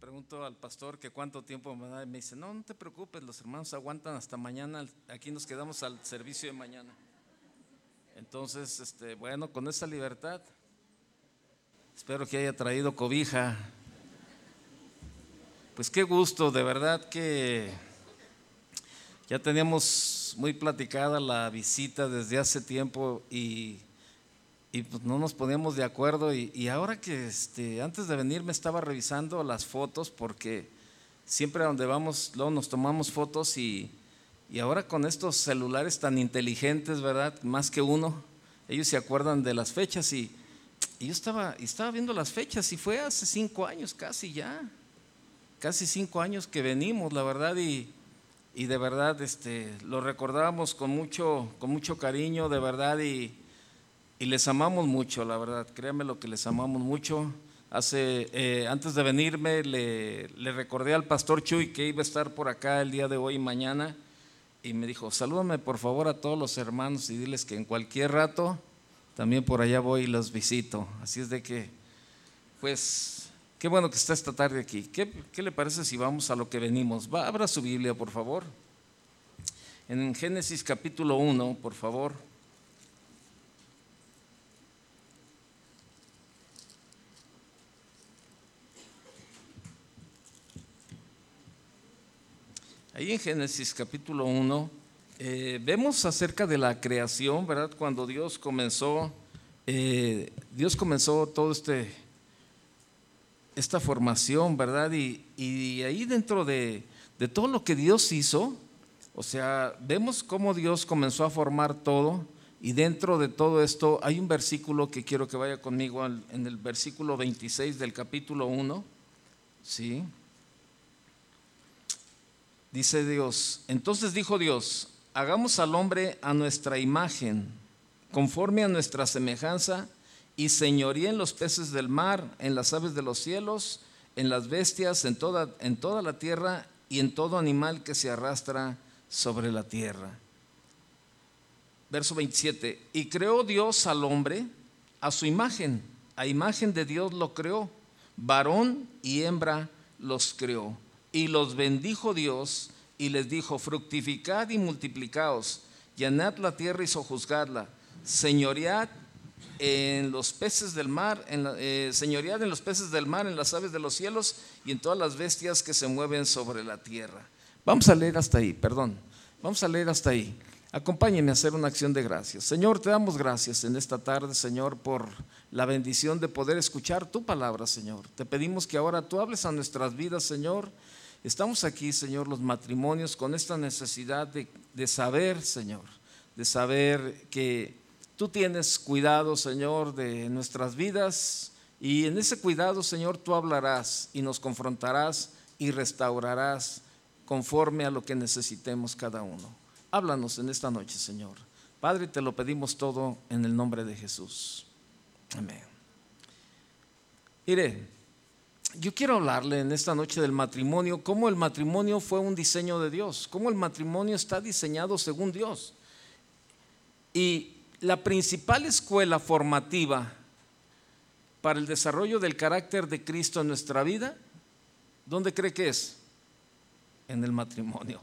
pregunto al pastor que cuánto tiempo me da y me dice, no, no te preocupes, los hermanos aguantan hasta mañana, aquí nos quedamos al servicio de mañana. Entonces, este, bueno, con esa libertad, espero que haya traído cobija. Pues qué gusto, de verdad que ya teníamos muy platicada la visita desde hace tiempo y y pues no nos poníamos de acuerdo y, ahora que este, antes de venir me estaba revisando las fotos porque siempre a donde vamos luego nos tomamos fotos y, y ahora con estos celulares tan inteligentes, ¿verdad? Más que uno, ellos se acuerdan de las fechas y, y yo estaba, estaba viendo las fechas y fue hace cinco años casi ya, casi cinco años que venimos, la verdad, y, y de verdad este, lo recordábamos con mucho, con mucho cariño, de verdad, y y les amamos mucho, la verdad, créanme lo que les amamos mucho. Hace, eh, antes de venirme le, recordé al pastor Chuy que iba a estar por acá el día de hoy y mañana y me dijo, salúdame por favor a todos los hermanos y diles que en cualquier rato también por allá voy y los visito. Así es de que, pues, qué bueno que está esta tarde aquí. ¿Qué, qué le parece si vamos a lo que venimos? Abra su Biblia, por favor. En Génesis capítulo 1, por favor. Ahí en Génesis capítulo 1 eh, vemos acerca de la creación, ¿verdad? Cuando Dios comenzó, eh, Dios comenzó todo este, esta formación, ¿verdad? Y, ahí dentro de, de todo lo que Dios hizo, o sea, vemos cómo Dios comenzó a formar todo y dentro de todo esto hay un versículo que quiero que vaya conmigo en el versículo 26 del capítulo 1, ¿sí? Dice Dios, entonces dijo Dios, hagamos al hombre a nuestra imagen, conforme a nuestra semejanza, y señoría en los peces del mar, en las aves de los cielos, en las bestias, en toda, en toda la tierra y en todo animal que se arrastra sobre la tierra. Verso 27, y creó Dios al hombre a su imagen, a imagen de Dios lo creó, varón y hembra los creó. Y los bendijo Dios y les dijo, fructificad y multiplicaos, llenad la tierra y sojuzgadla, señoread en los peces del mar, en eh, señoread en los peces del mar, en las aves de los cielos y en todas las bestias que se mueven sobre la tierra. Vamos a leer hasta ahí, perdón. Vamos a leer hasta ahí. Acompáñenme a hacer una acción de gracias. Señor, te damos gracias en esta tarde, Señor, por la bendición de poder escuchar tu palabra, Señor. Te pedimos que ahora tú hables a nuestras vidas, Señor Estamos aquí, Señor, los matrimonios con esta necesidad de, saber, Señor, de saber que tú tienes cuidado, Señor, de nuestras vidas y en ese cuidado, Señor, tú hablarás y nos confrontarás y restaurarás conforme a lo que necesitemos cada uno. Háblanos en esta noche, Señor. Padre, te lo pedimos todo en el nombre de Jesús. Amén. Mire, yo quiero hablarle en esta noche del matrimonio, cómo el matrimonio fue un diseño de Dios, cómo el matrimonio está diseñado según Dios. Y la principal escuela formativa para el desarrollo del carácter de Cristo en nuestra vida, ¿dónde cree que es? En el matrimonio.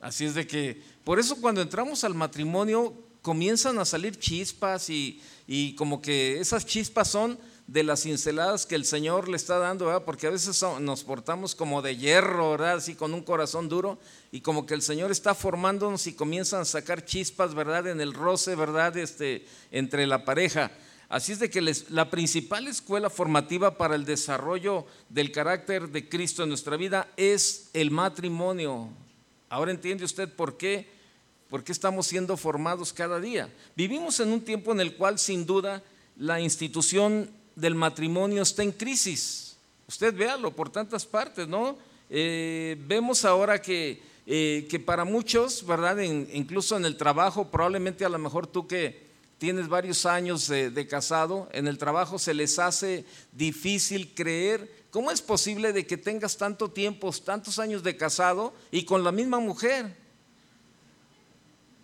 Así es de que, por eso cuando entramos al matrimonio comienzan a salir chispas y, y como que esas chispas son de las cinceladas que el Señor le está dando, ¿verdad? porque a veces nos portamos como de hierro, ¿verdad? así con un corazón duro, y como que el Señor está formándonos y comienzan a sacar chispas ¿verdad? en el roce ¿verdad? Este, entre la pareja. Así es de que la principal escuela formativa para el desarrollo del carácter de Cristo en nuestra vida es el matrimonio. Ahora entiende usted por qué, por qué estamos siendo formados cada día. Vivimos en un tiempo en el cual sin duda la institución del matrimonio está en crisis. Usted véalo por tantas partes, ¿no? Eh, vemos ahora que, eh, que, para muchos, ¿verdad? incluso en el trabajo, probablemente a lo mejor tú que tienes varios años de, casado, en el trabajo se les hace difícil creer cómo es posible de que tengas tanto tiempo, tantos años de casado y con la misma mujer.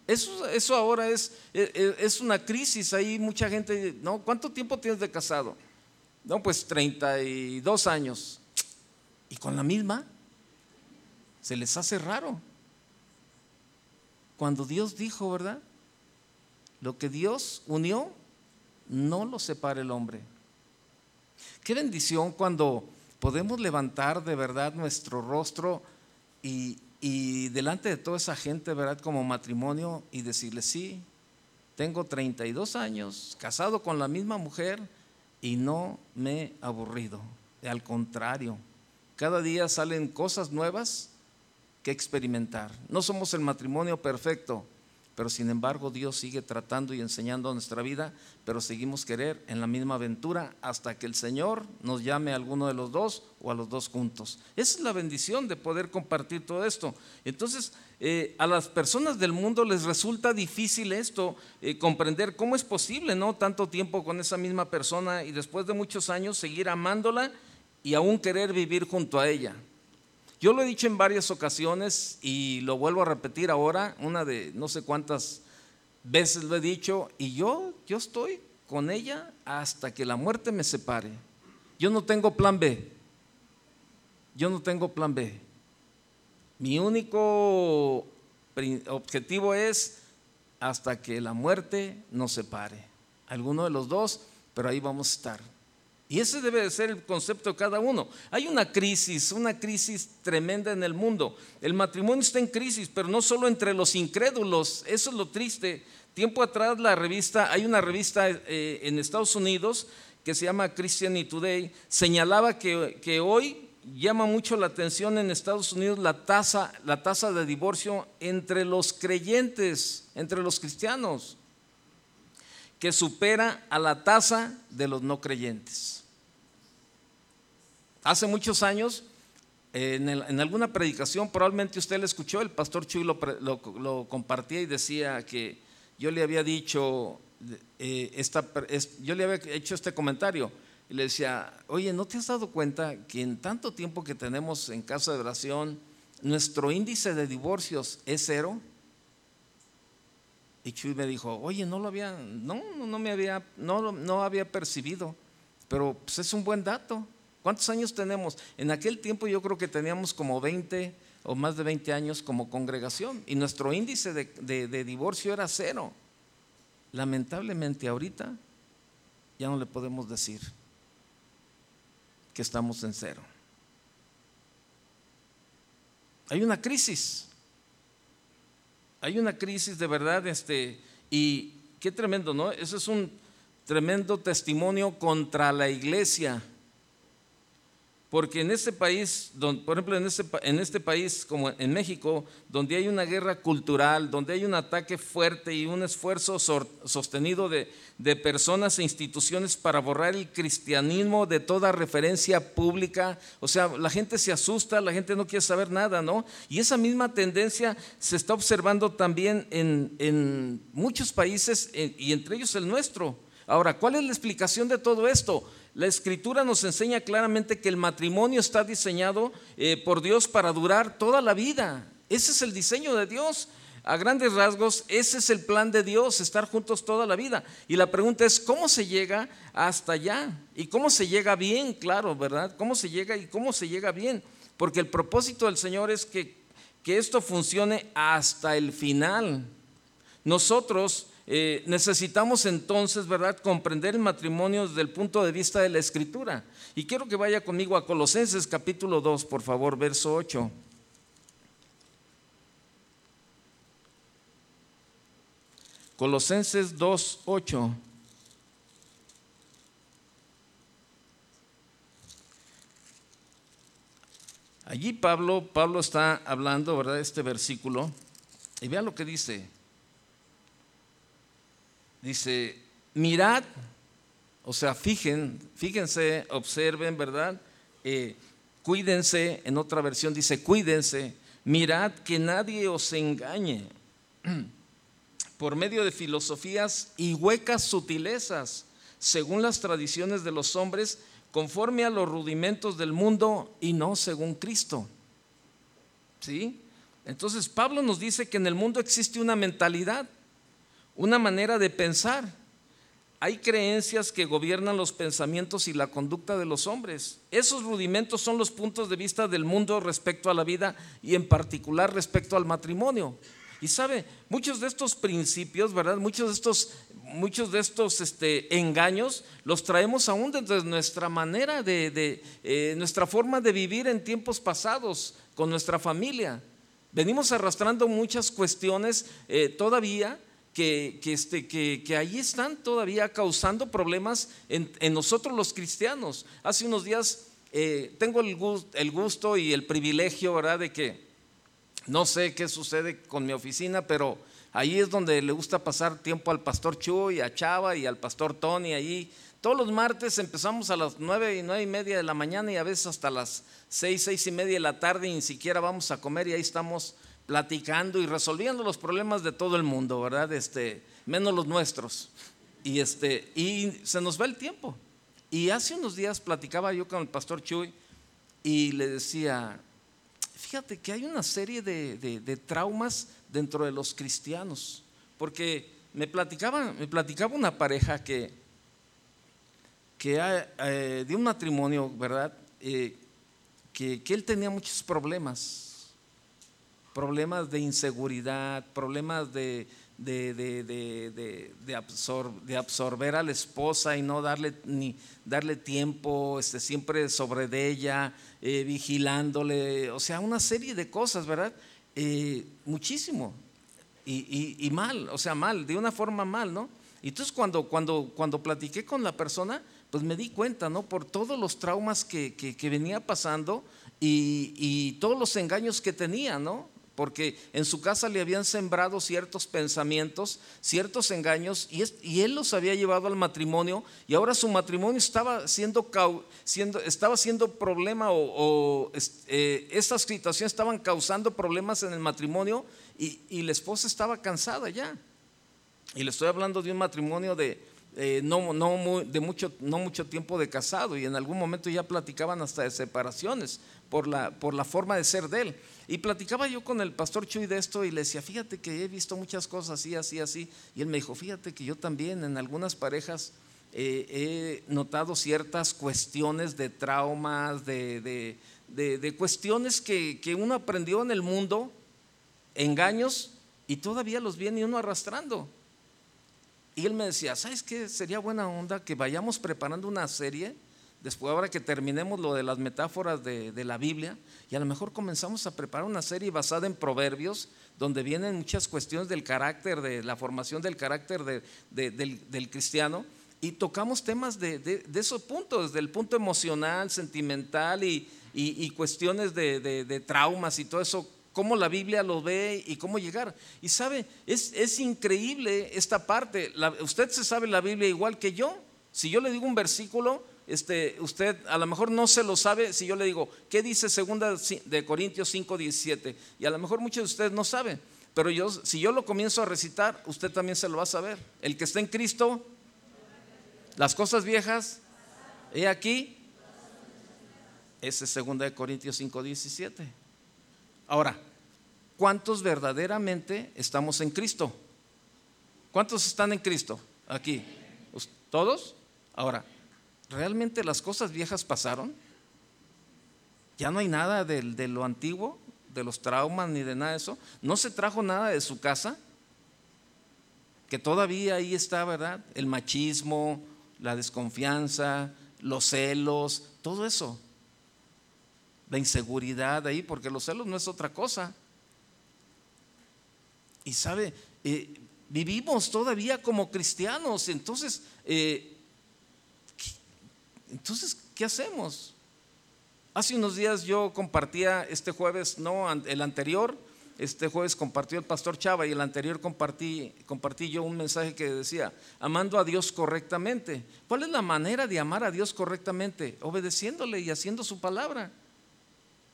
Eso, eso ahora es, es, una crisis. Hay mucha gente, ¿no? ¿Cuánto tiempo tienes de casado? No, pues 32 años. Y con la misma, se les hace raro. Cuando Dios dijo, ¿verdad? Lo que Dios unió, no lo separa el hombre. Qué bendición cuando podemos levantar de verdad nuestro rostro y, y delante de toda esa gente, ¿verdad? Como matrimonio y decirle, sí, tengo 32 años, casado con la misma mujer y no me he aburrido. Al contrario, cada día salen cosas nuevas que experimentar. No somos el matrimonio perfecto, pero sin embargo Dios sigue tratando y enseñando nuestra vida, pero seguimos querer en la misma aventura hasta que el Señor nos llame a alguno de los dos o a los dos juntos. Esa es la bendición de poder compartir todo esto. Entonces, eh, a las personas del mundo les resulta difícil esto, eh, comprender cómo es posible, ¿no? Tanto tiempo con esa misma persona y después de muchos años seguir amándola y aún querer vivir junto a ella. Yo lo he dicho en varias ocasiones y lo vuelvo a repetir ahora, una de no sé cuántas veces lo he dicho, y yo, yo estoy con ella hasta que la muerte me separe. Yo no tengo plan B. Yo no tengo plan B. Mi único objetivo es hasta que la muerte nos separe. Alguno de los dos, pero ahí vamos a estar. Y ese debe de ser el concepto de cada uno. Hay una crisis, una crisis tremenda en el mundo. El matrimonio está en crisis, pero no solo entre los incrédulos, eso es lo triste. Tiempo atrás la revista, hay una revista eh, en Estados Unidos que se llama Christianity Today, señalaba que, que, hoy llama mucho la atención en Estados Unidos la tasa, la tasa de divorcio entre los creyentes, entre los cristianos que supera a la tasa de los no creyentes. Hace muchos años, en, alguna predicación, probablemente usted le escuchó, el pastor Chuy lo, compartía y decía que yo le había dicho, eh, esta, yo le había hecho este comentario y le decía, oye, ¿no te has dado cuenta que en tanto tiempo que tenemos en casa de oración, nuestro índice de divorcios es cero? Y Chuy me dijo, oye, no lo había, no, no me había, no, no había percibido, pero pues es un buen dato. ¿Cuántos años tenemos? En aquel tiempo yo creo que teníamos como 20 o más de 20 años como congregación y nuestro índice de, divorcio era cero. Lamentablemente ahorita ya no le podemos decir que estamos en cero. Hay una crisis. Hay una crisis de verdad, este, y qué tremendo, ¿no? Eso es un tremendo testimonio contra la iglesia porque en este país, por ejemplo, en este, en este país como en México, donde hay una guerra cultural, donde hay un ataque fuerte y un esfuerzo sostenido de, personas e instituciones para borrar el cristianismo de toda referencia pública, o sea, la gente se asusta, la gente no quiere saber nada, ¿no? Y esa misma tendencia se está observando también en, en muchos países y entre ellos el nuestro. Ahora, ¿cuál es la explicación de todo esto? La escritura nos enseña claramente que el matrimonio está diseñado eh, por Dios para durar toda la vida. Ese es el diseño de Dios. A grandes rasgos, ese es el plan de Dios, estar juntos toda la vida. Y la pregunta es, ¿cómo se llega hasta allá? ¿Y cómo se llega bien? Claro, ¿verdad? ¿Cómo se llega y cómo se llega bien? Porque el propósito del Señor es que, que esto funcione hasta el final. Nosotros eh, necesitamos entonces, ¿verdad?, comprender el matrimonio desde el punto de vista de la escritura. Y quiero que vaya conmigo a Colosenses capítulo 2, por favor, verso 8. Colosenses 2, 8. Allí Pablo, Pablo está hablando, ¿verdad?, este versículo. Y vean lo que dice dice, mirad, o sea, fíjense, observen, ¿verdad? Eh, cuídense, en otra versión dice, cuídense, mirad que nadie os engañe por medio de filosofías y huecas sutilezas, según las tradiciones de los hombres, conforme a los rudimentos del mundo y no según Cristo. ¿Sí? Entonces Pablo nos dice que en el mundo existe una mentalidad una manera de pensar. hay creencias que gobiernan los pensamientos y la conducta de los hombres. Esos rudimentos son los puntos de vista del mundo respecto a la vida y en particular respecto al matrimonio. Y sabe, muchos de estos principios, ¿verdad? Muchos de estos, muchos de estos este, engaños los traemos aún desde nuestra manera de, eh, nuestra forma de vivir en tiempos pasados con nuestra familia. Venimos arrastrando muchas cuestiones eh, todavía que, este, que, ahí están todavía causando problemas en, nosotros los cristianos. Hace unos días eh, tengo el gusto, el gusto, y el privilegio, ¿verdad?, de que no sé qué sucede con mi oficina, pero ahí es donde le gusta pasar tiempo al pastor Chuy, a Chava y al pastor Tony. Ahí todos los martes empezamos a las nueve y nueve y media de la mañana y a veces hasta las seis, seis y media de la tarde y ni siquiera vamos a comer y ahí estamos platicando y resolviendo los problemas de todo el mundo, ¿verdad? Este, menos los nuestros. Y, este, y se nos va el tiempo. Y hace unos días platicaba yo con el pastor Chuy y le decía, fíjate que hay una serie de, traumas dentro de los cristianos, porque me platicaba, me platicaba una pareja que, que eh, de un matrimonio, ¿verdad? Eh, que, que él tenía muchos problemas problemas de inseguridad, problemas de, de, de, de, absorber a la esposa y no darle, ni darle tiempo, este, siempre sobre de ella, eh, vigilándole, o sea, una serie de cosas, ¿verdad? Eh, muchísimo. Y, y, mal, o sea, mal, de una forma mal, ¿no? Y entonces cuando, cuando, cuando platiqué con la persona, pues me di cuenta, ¿no? Por todos los traumas que, que, que venía pasando y, y, todos los engaños que tenía, ¿no? Porque en su casa le habían sembrado ciertos pensamientos, ciertos engaños, y, él los había llevado al matrimonio, y ahora su matrimonio estaba siendo, estaba siendo problema, o, eh, estas situaciones estaban causando problemas en el matrimonio, y, la esposa estaba cansada ya. Y le estoy hablando de un matrimonio de, eh, no, mucho, no mucho tiempo de casado, y en algún momento ya platicaban hasta de separaciones por la, por la forma de ser de él. Y platicaba yo con el pastor Chuy de esto y le decía, fíjate que he visto muchas cosas así, así, así. Y él me dijo, fíjate que yo también en algunas parejas eh, he notado ciertas cuestiones de traumas, de, cuestiones que, uno aprendió en el mundo, engaños, y todavía los viene uno arrastrando. Y él me decía, ¿sabes qué? Sería buena onda que vayamos preparando una serie después ahora que terminemos lo de las metáforas de, la Biblia, y a lo mejor comenzamos a preparar una serie basada en proverbios, donde vienen muchas cuestiones del carácter, de la formación del carácter del, cristiano, y tocamos temas de, esos puntos, desde el punto emocional, sentimental y, cuestiones de, traumas y todo eso, cómo la Biblia lo ve y cómo llegar. Y sabe, es, increíble esta parte. usted se sabe la Biblia igual que yo. Si yo le digo un versículo, este, usted a lo mejor no se lo sabe si yo le digo, ¿qué dice segunda de Corintios 5, 17? Y a lo mejor muchos de ustedes no saben, pero yo, si yo lo comienzo a recitar, usted también se lo va a saber. El que está en Cristo, las cosas viejas, he aquí, ese es segunda de Corintios 5, 17. Ahora, ¿cuántos verdaderamente estamos en Cristo? ¿Cuántos están en Cristo aquí? ¿Todos? Ahora, ¿realmente las cosas viejas pasaron? ¿Ya no hay nada de, lo antiguo, de los traumas ni de nada de eso? ¿No se trajo nada de su casa? Que todavía ahí está, ¿verdad? El machismo, la desconfianza, los celos, todo eso. La inseguridad ahí, porque los celos no es otra cosa. Y sabe, eh, vivimos todavía como cristianos, entonces eh, entonces, ¿qué hacemos? Hace unos días yo compartía este jueves, no, el anterior, este jueves compartió el pastor Chava y el anterior compartí, compartí yo un mensaje que decía, amando a Dios correctamente. ¿Cuál es la manera de amar a Dios correctamente? Obedeciéndole y haciendo su palabra.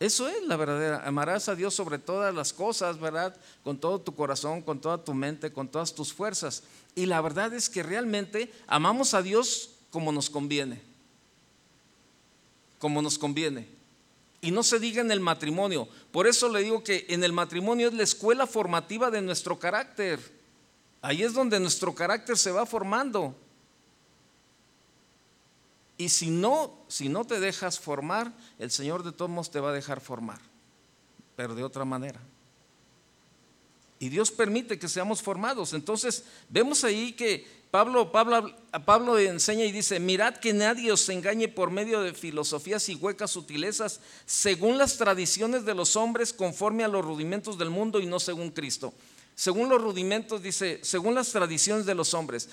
Eso es la verdadera. Amarás a Dios sobre todas las cosas, ¿verdad? Con todo tu corazón, con toda tu mente, con todas tus fuerzas. Y la verdad es que realmente amamos a Dios como nos conviene como nos conviene. Y no se diga en el matrimonio. Por eso le digo que en el matrimonio es la escuela formativa de nuestro carácter. Ahí es donde nuestro carácter se va formando. Y si no, si no te dejas formar, el Señor de todos modos te va a dejar formar, pero de otra manera. Y Dios permite que seamos formados. Entonces, vemos ahí que Pablo, Pablo, Pablo enseña y dice, mirad que nadie os engañe por medio de filosofías y huecas sutilezas, según las tradiciones de los hombres, conforme a los rudimentos del mundo y no según Cristo. Según los rudimentos, dice, según las tradiciones de los hombres.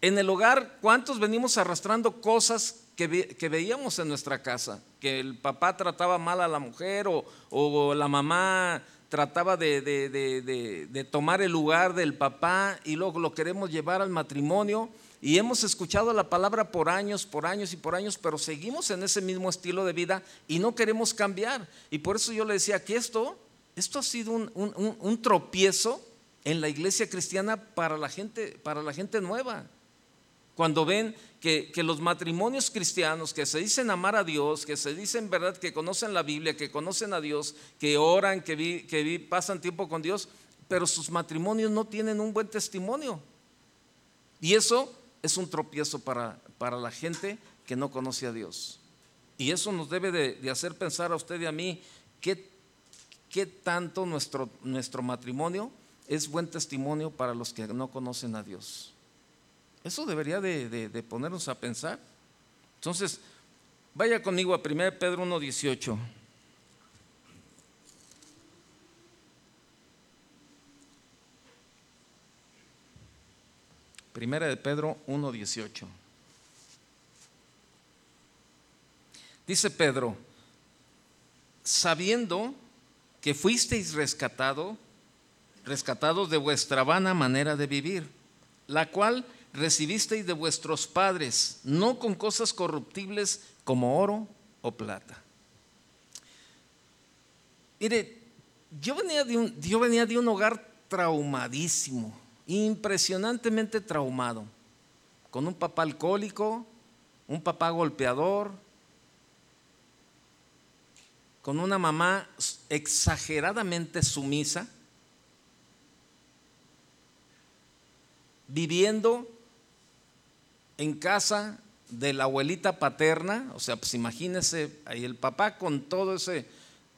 En el hogar, ¿cuántos venimos arrastrando cosas que, veíamos en nuestra casa? Que el papá trataba mal a la mujer o, la mamá trataba de, de, tomar el lugar del papá y luego lo queremos llevar al matrimonio. Y hemos escuchado la palabra por años, por años y por años, pero seguimos en ese mismo estilo de vida y no queremos cambiar. Y por eso yo le decía que esto, esto ha sido un, un tropiezo en la iglesia cristiana para la gente, para la gente nueva. Cuando ven que, los matrimonios cristianos que se dicen amar a Dios, que se dicen verdad, que conocen la Biblia, que conocen a Dios, que oran, que, pasan tiempo con Dios, pero sus matrimonios no tienen un buen testimonio. Y eso es un tropiezo para, para la gente que no conoce a Dios. Y eso nos debe de, hacer pensar a usted y a mí qué, qué tanto nuestro, nuestro matrimonio es buen testimonio para los que no conocen a Dios. Eso debería de, ponernos a pensar. Entonces, vaya conmigo a 1 Pedro 1.18. Primera de Pedro 1.18. Dice Pedro, sabiendo que fuisteis rescatado, rescatados de vuestra vana manera de vivir, la cual recibisteis de vuestros padres, no con cosas corruptibles como oro o plata. Mire, yo venía de un, yo venía de un hogar traumadísimo, impresionantemente traumado, con un papá alcohólico, un papá golpeador, con una mamá exageradamente sumisa, viviendo en casa de la abuelita paterna, o sea, pues imagínese ahí el papá con todo ese,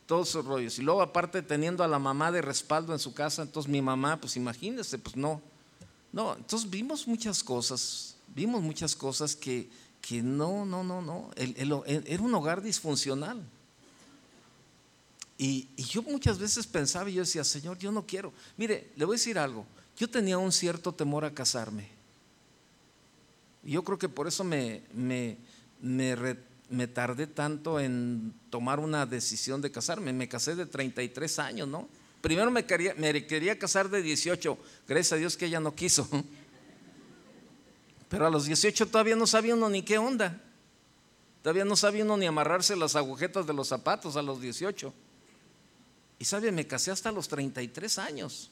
todos esos rollos, y luego aparte teniendo a la mamá de respaldo en su casa, entonces mi mamá, pues imagínese, pues no, no, entonces vimos muchas cosas, vimos muchas cosas que, que no, no, no, no, era un hogar disfuncional. Y, y, yo muchas veces pensaba y yo decía, Señor, yo no quiero. Mire, le voy a decir algo, yo tenía un cierto temor a casarme. Yo creo que por eso me, me, me, tardé tanto en tomar una decisión de casarme. Me casé de 33 años, ¿no? Primero me quería, me quería casar de 18, gracias a Dios que ella no quiso. Pero a los 18 todavía no sabía uno ni qué onda. Todavía no sabía uno ni amarrarse las agujetas de los zapatos a los 18. Y sabe, me casé hasta los 33 años.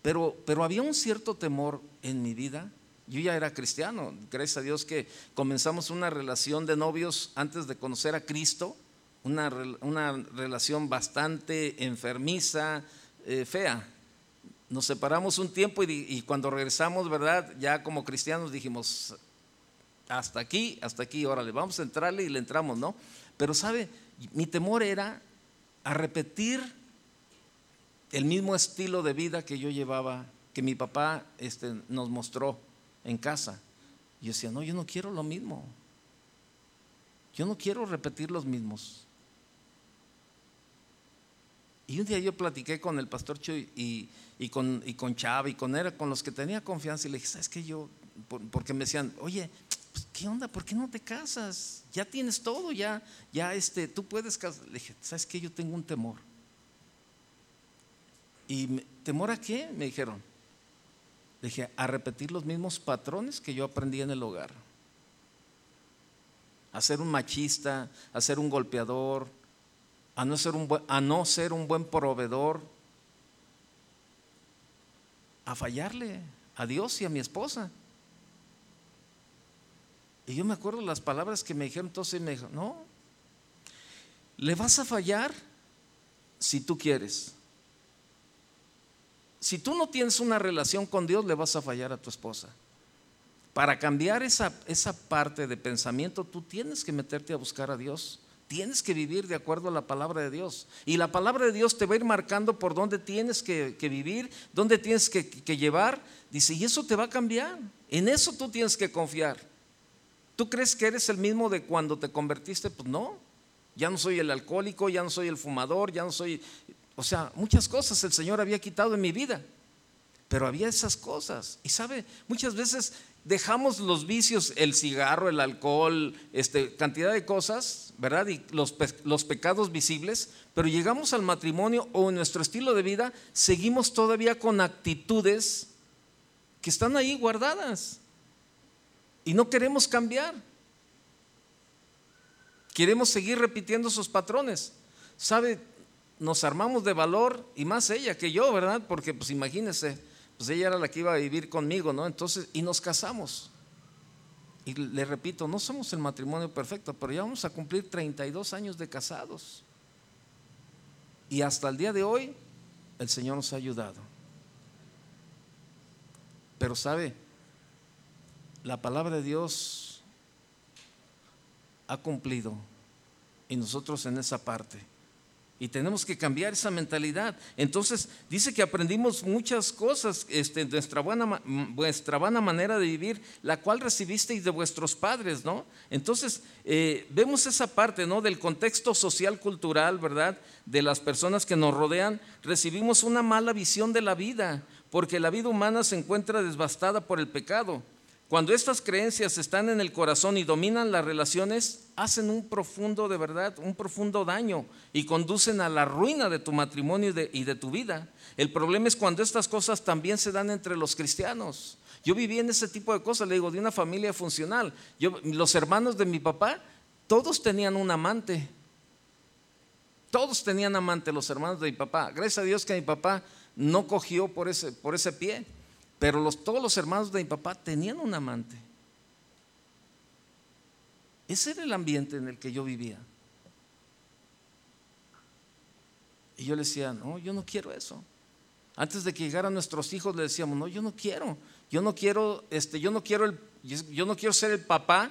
Pero, pero había un cierto temor en mi vida yo ya era cristiano, gracias a Dios que comenzamos una relación de novios antes de conocer a Cristo, una, relación bastante enfermiza, eh, fea. Nos separamos un tiempo y, cuando regresamos, ¿verdad? Ya como cristianos dijimos, hasta aquí, hasta aquí, órale, vamos a entrarle y le entramos, ¿no? Pero sabe, mi temor era a repetir el mismo estilo de vida que yo llevaba, que mi papá este, nos mostró en casa. Y decía, no, yo no quiero lo mismo. Yo no quiero repetir los mismos. Y un día yo platiqué con el pastor Chuy y, con, y con Chava y con él, con los que tenía confianza, y le dije, ¿sabes qué? Yo, porque me decían, oye, pues, ¿qué onda? ¿Por qué no te casas? Ya tienes todo, ya, ya este, tú puedes casar. Le dije, ¿sabes qué? Yo tengo un temor. ¿Y temor a qué? Me dijeron, dije, a repetir los mismos patrones que yo aprendí en el hogar. A ser un machista, a ser un golpeador, a no ser un buen, a no ser un buen proveedor, a fallarle a Dios y a mi esposa. Y yo me acuerdo las palabras que me dijeron, entonces me dijo, no, le vas a fallar si tú quieres. Si tú no tienes una relación con Dios, le vas a fallar a tu esposa. Para cambiar esa, esa parte de pensamiento, tú tienes que meterte a buscar a Dios. Tienes que vivir de acuerdo a la palabra de Dios. Y la palabra de Dios te va a ir marcando por dónde tienes que, vivir, dónde tienes que, que llevar. Dice, y eso te va a cambiar. En eso tú tienes que confiar. ¿Tú crees que eres el mismo de cuando te convertiste? Pues no. Ya no soy el alcohólico, ya no soy el fumador, ya no soy... O sea, muchas cosas el Señor había quitado en mi vida. Pero había esas cosas. Y sabe, muchas veces dejamos los vicios, el cigarro, el alcohol, este, cantidad de cosas, ¿verdad? Y los, los pecados visibles, pero llegamos al matrimonio o en nuestro estilo de vida, seguimos todavía con actitudes que están ahí guardadas. Y no queremos cambiar. Queremos seguir repitiendo esos patrones. ¿Sabe? Nos armamos de valor y más ella que yo, ¿verdad? Porque pues imagínese, pues ella era la que iba a vivir conmigo, ¿no? Entonces, y nos casamos. Y le repito, no somos el matrimonio perfecto, pero ya vamos a cumplir 32 años de casados. Y hasta el día de hoy, el Señor nos ha ayudado. Pero sabe, la palabra de Dios ha cumplido y nosotros en esa parte. Y tenemos que cambiar esa mentalidad. Entonces, dice que aprendimos muchas cosas, este, nuestra, buena, buena manera de vivir, la cual recibisteis de vuestros padres, ¿no? Entonces, eh, vemos esa parte, ¿no? Del contexto social, cultural, ¿verdad? De las personas que nos rodean, recibimos una mala visión de la vida, porque la vida humana se encuentra devastada por el pecado. Cuando estas creencias están en el corazón y dominan las relaciones, hacen un profundo, de verdad, un profundo daño y conducen a la ruina de tu matrimonio y de, tu vida. El problema es cuando estas cosas también se dan entre los cristianos. Yo viví en ese tipo de cosas, le digo, de una familia funcional. Yo, los hermanos de mi papá, todos tenían un amante. Todos tenían amante, los hermanos de mi papá. Gracias a Dios que mi papá no cogió por ese, por ese pie. Pero todos los hermanos de mi papá tenían un amante. Ese era el ambiente en el que yo vivía. Y yo le decía, no, yo no quiero eso. Antes de que llegaran nuestros hijos le decíamos, no, yo no quiero. Yo no quiero, este, yo no quiero el, yo no quiero ser el papá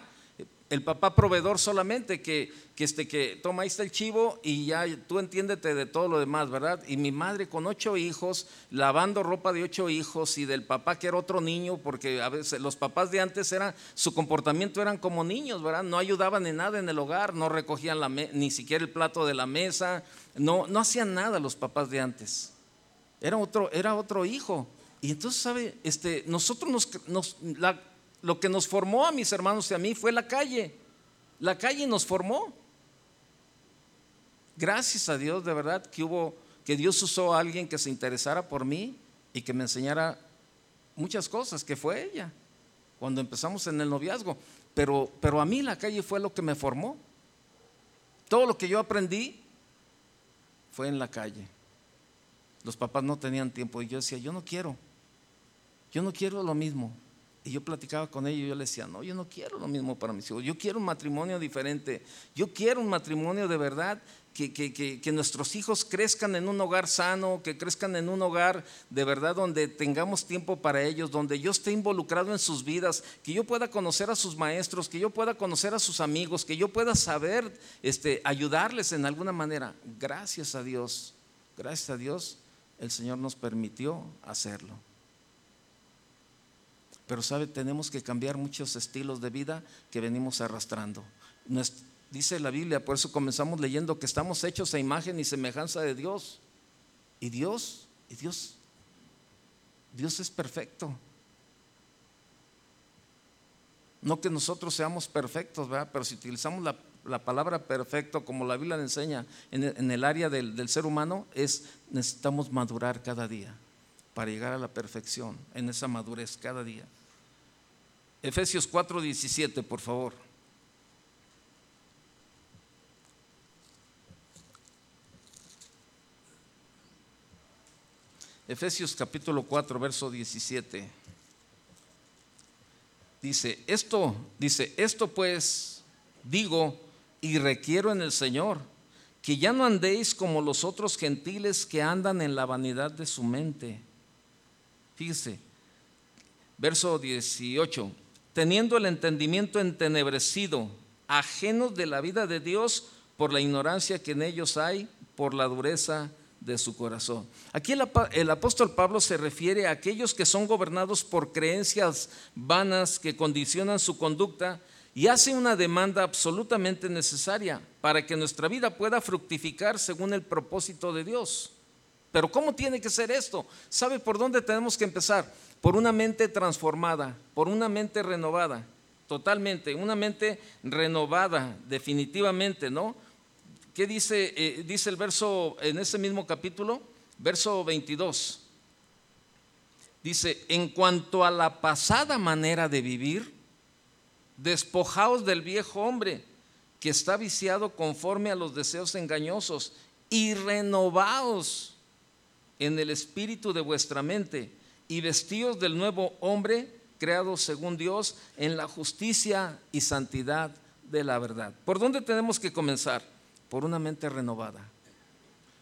el papá proveedor solamente que, que, este, que toma el chivo y ya tú entiéndete de todo lo demás, ¿verdad? Y mi madre con ocho hijos, lavando ropa de ocho hijos y del papá que era otro niño, porque a veces los papás de antes eran, su comportamiento eran como niños, ¿verdad? No ayudaban en nada en el hogar, no recogían la ni siquiera el plato de la mesa, no, no hacían nada los papás de antes. Era otro, era otro hijo. Y entonces, ¿sabe? Este, nosotros nos, nos la, lo que nos formó a mis hermanos y a mí fue la calle. La calle nos formó. Gracias a Dios, de verdad, que hubo, que Dios usó a alguien que se interesara por mí y que me enseñara muchas cosas, que fue ella, cuando empezamos en el noviazgo. Pero, pero a mí la calle fue lo que me formó. Todo lo que yo aprendí fue en la calle. Los papás no tenían tiempo y yo decía, yo no quiero, yo no quiero lo mismo. Y yo platicaba con ella y yo le decía, no, yo no quiero lo mismo para mis hijos, yo quiero un matrimonio diferente, yo quiero un matrimonio de verdad, que, que, nuestros hijos crezcan en un hogar sano, que crezcan en un hogar de verdad donde tengamos tiempo para ellos, donde yo esté involucrado en sus vidas, que yo pueda conocer a sus maestros, que yo pueda conocer a sus amigos, que yo pueda saber este, ayudarles en alguna manera. Gracias a Dios, gracias a Dios, el Señor nos permitió hacerlo. Pero sabe, tenemos que cambiar muchos estilos de vida que venimos arrastrando. dice la Biblia, por eso comenzamos leyendo que estamos hechos a imagen y semejanza de Dios. Y Dios, y Dios, Dios es perfecto. No que nosotros seamos perfectos, ¿verdad? Pero si utilizamos la, palabra perfecto como la Biblia enseña en, el área del, del ser humano, es necesitamos madurar cada día para llegar a la perfección, en esa madurez cada día. Efesios 4:17, por favor. Efesios capítulo 4, verso 17. Dice, esto, dice, esto pues digo y requiero en el Señor, que ya no andéis como los otros gentiles que andan en la vanidad de su mente. Fíjese, verso 18, teniendo el entendimiento entenebrecido, ajenos de la vida de Dios por la ignorancia que en ellos hay, por la dureza de su corazón. Aquí el, apóstol Pablo se refiere a aquellos que son gobernados por creencias vanas que condicionan su conducta y hace una demanda absolutamente necesaria para que nuestra vida pueda fructificar según el propósito de Dios. Pero ¿cómo tiene que ser esto? ¿Sabe por dónde tenemos que empezar? Por una mente transformada, por una mente renovada, totalmente, una mente renovada, definitivamente, ¿no? ¿Qué dice, eh, dice el verso en ese mismo capítulo? Verso 22. Dice, en cuanto a la pasada manera de vivir, despojaos del viejo hombre que está viciado conforme a los deseos engañosos y renovaos en el espíritu de vuestra mente y vestíos del nuevo hombre creado según Dios en la justicia y santidad de la verdad. ¿Por dónde tenemos que comenzar? por una mente renovada.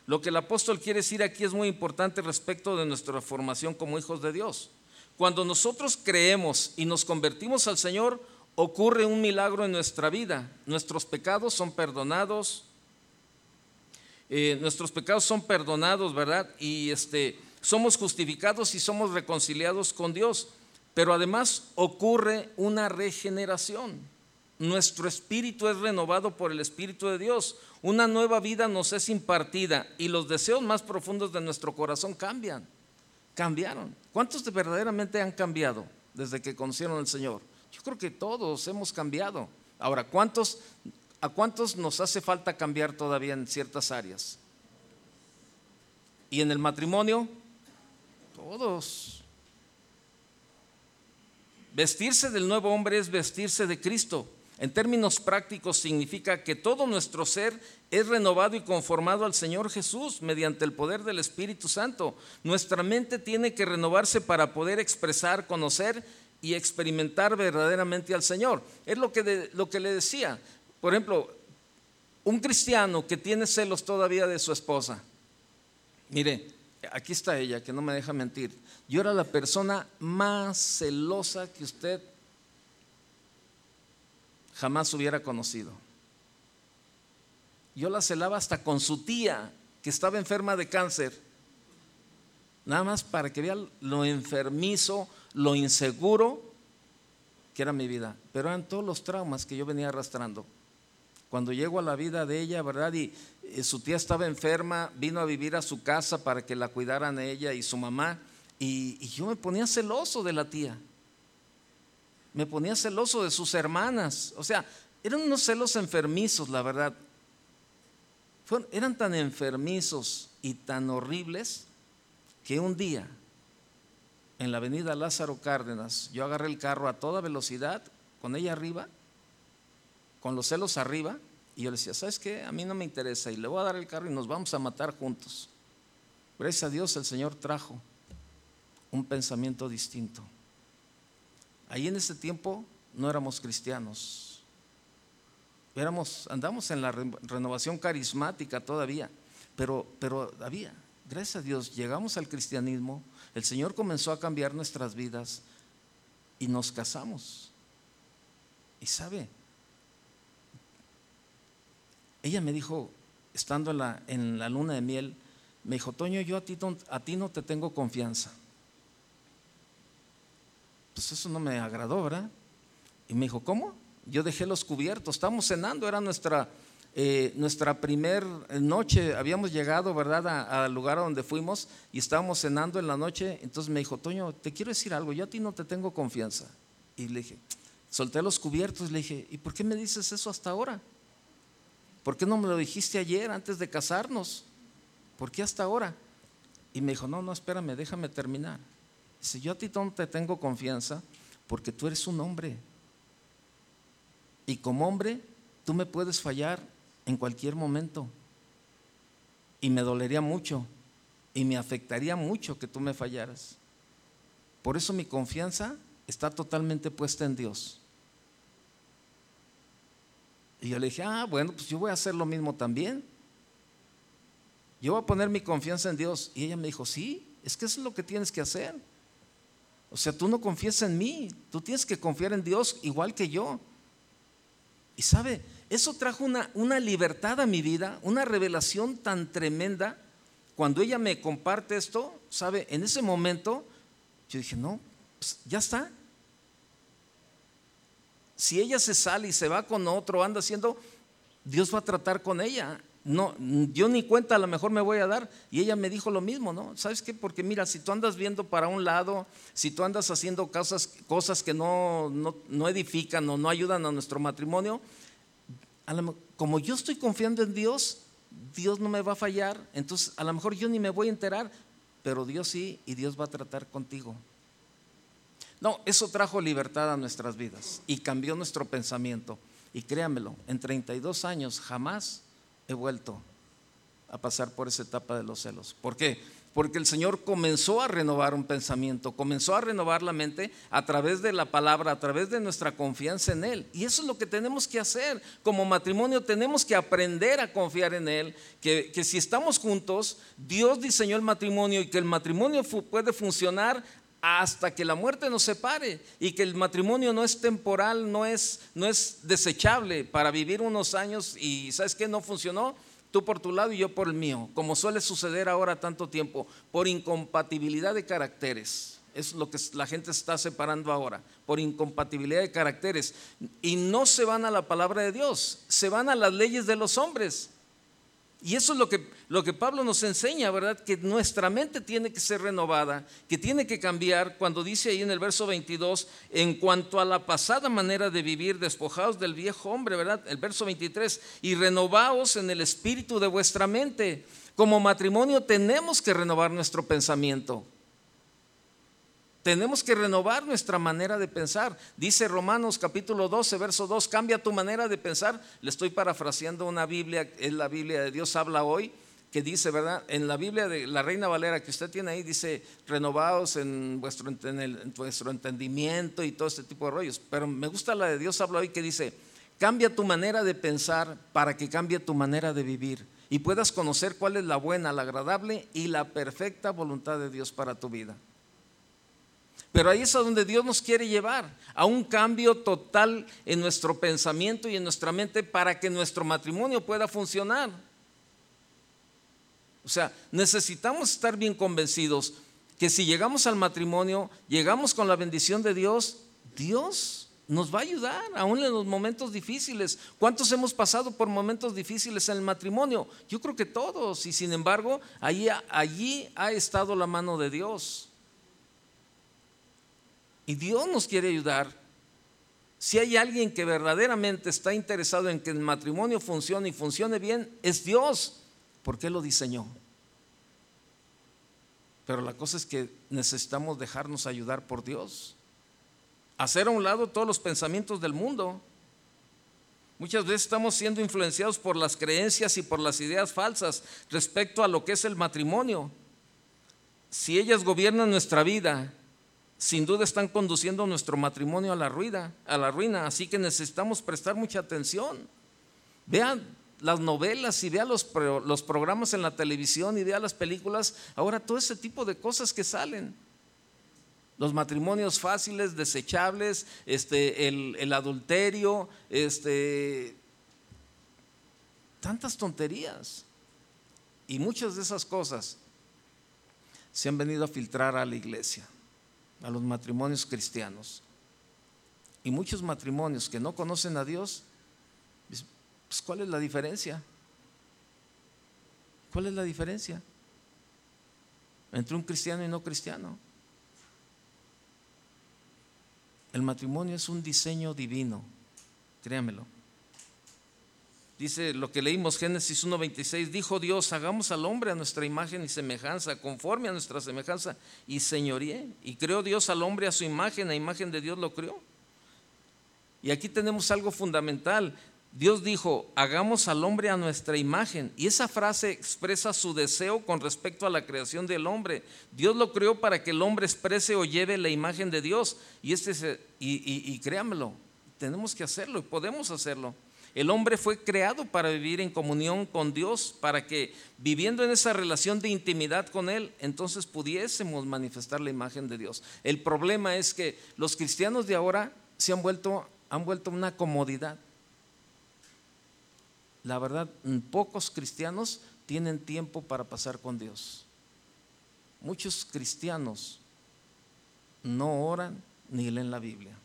Lo que el apóstol quiere decir aquí es muy importante respecto de nuestra formación como hijos de Dios. Cuando nosotros creemos y nos convertimos al Señor, ocurre un milagro en nuestra vida. Nuestros pecados son perdonados. Eh, nuestros pecados son perdonados, ¿verdad? Y este, somos justificados y somos reconciliados con Dios. Pero además ocurre una regeneración. Nuestro espíritu es renovado por el Espíritu de Dios. Una nueva vida nos es impartida y los deseos más profundos de nuestro corazón cambian. Cambiaron. ¿Cuántos de verdaderamente han cambiado desde que conocieron al Señor? Yo creo que todos hemos cambiado. Ahora, ¿cuántos, ¿a cuántos nos hace falta cambiar todavía en ciertas áreas? ¿Y en el matrimonio? Todos. Vestirse del nuevo hombre es vestirse de Cristo. En términos prácticos significa que todo nuestro ser es renovado y conformado al Señor Jesús mediante el poder del Espíritu Santo. Nuestra mente tiene que renovarse para poder expresar, conocer y experimentar verdaderamente al Señor. Es lo que, lo que le decía. Por ejemplo, un cristiano que tiene celos todavía de su esposa. Mire, aquí está ella, que no me deja mentir. Yo era la persona más celosa que usted jamás hubiera conocido. Yo la celaba hasta con su tía, que estaba enferma de cáncer, nada más para que vea lo enfermizo, lo inseguro que era mi vida. Pero eran todos los traumas que yo venía arrastrando. Cuando llego a la vida de ella, ¿verdad? Y, su tía estaba enferma, vino a vivir a su casa para que la cuidaran ella y su mamá. y yo me ponía celoso de la tía me ponía celoso de sus hermanas. O sea, eran unos celos enfermizos, la verdad. eran tan enfermizos y tan horribles que un día en la avenida Lázaro Cárdenas yo agarré el carro a toda velocidad, con ella arriba, con los celos arriba, y yo le decía, ¿sabes qué? A mí no me interesa y le voy a dar el carro y nos vamos a matar juntos. Gracias a Dios el Señor trajo un pensamiento distinto. Ahí en ese tiempo no éramos cristianos. Éramos, andamos en la renovación carismática todavía, pero, pero había, gracias a Dios, llegamos al cristianismo, el Señor comenzó a cambiar nuestras vidas y nos casamos. Y sabe, ella me dijo, estando en la, luna de miel, me dijo, Toño, yo a ti, a ti no te tengo confianza pues eso no me agradó, ¿verdad? Y me dijo, ¿cómo? Yo dejé los cubiertos, estamos cenando, era nuestra, eh, nuestra primer noche, habíamos llegado, ¿verdad?, al lugar donde fuimos y estábamos cenando en la noche, entonces me dijo, Toño, te quiero decir algo, yo a ti no te tengo confianza. Y le dije, solté los cubiertos, le dije, ¿y por qué me dices eso hasta ahora? ¿Por qué no me lo dijiste ayer antes de casarnos? ¿Por qué hasta ahora? Y me dijo, no, no, espérame, déjame terminar. Dice, yo a ti no te tengo confianza porque tú eres un hombre. Y como hombre, tú me puedes fallar en cualquier momento. Y me dolería mucho. Y me afectaría mucho que tú me fallaras. Por eso mi confianza está totalmente puesta en Dios. Y yo le dije, ah, bueno, pues yo voy a hacer lo mismo también. Yo voy a poner mi confianza en Dios. Y ella me dijo, sí, es que eso es lo que tienes que hacer. O sea, tú no confías en mí, tú tienes que confiar en Dios igual que yo. Y sabe, eso trajo una, una libertad a mi vida, una revelación tan tremenda. Cuando ella me comparte esto, sabe, en ese momento yo dije, no, pues ya está. Si ella se sale y se va con otro, anda haciendo, Dios va a tratar con ella no, yo ni cuenta a lo mejor me voy a dar. Y ella me dijo lo mismo, ¿no? ¿Sabes qué? Porque mira, si tú andas viendo para un lado, si tú andas haciendo cosas, cosas que no, no, edifican o no ayudan a nuestro matrimonio, como yo estoy confiando en Dios, Dios no me va a fallar, entonces a lo mejor yo ni me voy a enterar, pero Dios sí y Dios va a tratar contigo. No, eso trajo libertad a nuestras vidas y cambió nuestro pensamiento. Y créanmelo, en 32 años jamás he vuelto a pasar por esa etapa de los celos. ¿Por qué? Porque el Señor comenzó a renovar un pensamiento, comenzó a renovar la mente a través de la palabra, a través de nuestra confianza en Él. Y eso es lo que tenemos que hacer. Como matrimonio tenemos que aprender a confiar en Él, que, si estamos juntos, Dios diseñó el matrimonio y que el matrimonio puede funcionar hasta que la muerte nos separe y que el matrimonio no es temporal, no es, no es desechable para vivir unos años y ¿sabes qué? No funcionó, tú por tu lado y yo por el mío, como suele suceder ahora tanto tiempo, por incompatibilidad de caracteres. Es lo que la gente está separando ahora, por incompatibilidad de caracteres. Y no se van a la palabra de Dios, se van a las leyes de los hombres. Y eso es lo que, lo que Pablo nos enseña, ¿verdad? Que nuestra mente tiene que ser renovada, que tiene que cambiar cuando dice ahí en el verso 22, en cuanto a la pasada manera de vivir, despojados del viejo hombre, ¿verdad? El verso 23, y renovaos en el espíritu de vuestra mente. Como matrimonio tenemos que renovar nuestro pensamiento. Tenemos que renovar nuestra manera de pensar. Dice Romanos capítulo 12, verso 2, cambia tu manera de pensar. Le estoy parafraseando una Biblia, es la Biblia de Dios habla hoy, que dice, ¿verdad? En la Biblia de la Reina Valera que usted tiene ahí, dice, renovados en vuestro, en vuestro entendimiento y todo este tipo de rollos. Pero me gusta la de Dios habla hoy que dice, cambia tu manera de pensar para que cambie tu manera de vivir y puedas conocer cuál es la buena, la agradable y la perfecta voluntad de Dios para tu vida. Pero ahí es a donde Dios nos quiere llevar, a un cambio total en nuestro pensamiento y en nuestra mente para que nuestro matrimonio pueda funcionar. O sea, necesitamos estar bien convencidos que si llegamos al matrimonio, llegamos con la bendición de Dios, Dios nos va a ayudar, aún en los momentos difíciles. ¿Cuántos hemos pasado por momentos difíciles en el matrimonio? Yo creo que todos, y sin embargo, allí, allí ha estado la mano de Dios. Y Dios nos quiere ayudar. Si hay alguien que verdaderamente está interesado en que el matrimonio funcione y funcione bien, es Dios, porque Él lo diseñó. Pero la cosa es que necesitamos dejarnos ayudar por Dios. Hacer a un lado todos los pensamientos del mundo. Muchas veces estamos siendo influenciados por las creencias y por las ideas falsas respecto a lo que es el matrimonio. Si ellas gobiernan nuestra vida sin duda están conduciendo nuestro matrimonio a la ruina, a la ruina, así que necesitamos prestar mucha atención. Vean las novelas y vean los, los programas en la televisión y vean las películas, ahora todo ese tipo de cosas que salen. Los matrimonios fáciles, desechables, este, el, el adulterio, este, tantas tonterías. Y muchas de esas cosas se han venido a filtrar a la iglesia a los matrimonios cristianos. Y muchos matrimonios que no conocen a Dios, pues ¿cuál es la diferencia? ¿Cuál es la diferencia entre un cristiano y no cristiano? El matrimonio es un diseño divino, créamelo. Dice lo que leímos Génesis 1.26, dijo Dios, hagamos al hombre a nuestra imagen y semejanza, conforme a nuestra semejanza y señoríe. Y creó Dios al hombre a su imagen, a imagen de Dios lo creó. Y aquí tenemos algo fundamental. Dios dijo, hagamos al hombre a nuestra imagen. Y esa frase expresa su deseo con respecto a la creación del hombre. Dios lo creó para que el hombre exprese o lleve la imagen de Dios. Y, este y, y, y créamelo, tenemos que hacerlo y podemos hacerlo. El hombre fue creado para vivir en comunión con Dios, para que viviendo en esa relación de intimidad con Él, entonces pudiésemos manifestar la imagen de Dios. El problema es que los cristianos de ahora se han vuelto, han vuelto una comodidad. La verdad, pocos cristianos tienen tiempo para pasar con Dios. Muchos cristianos no oran ni leen la Biblia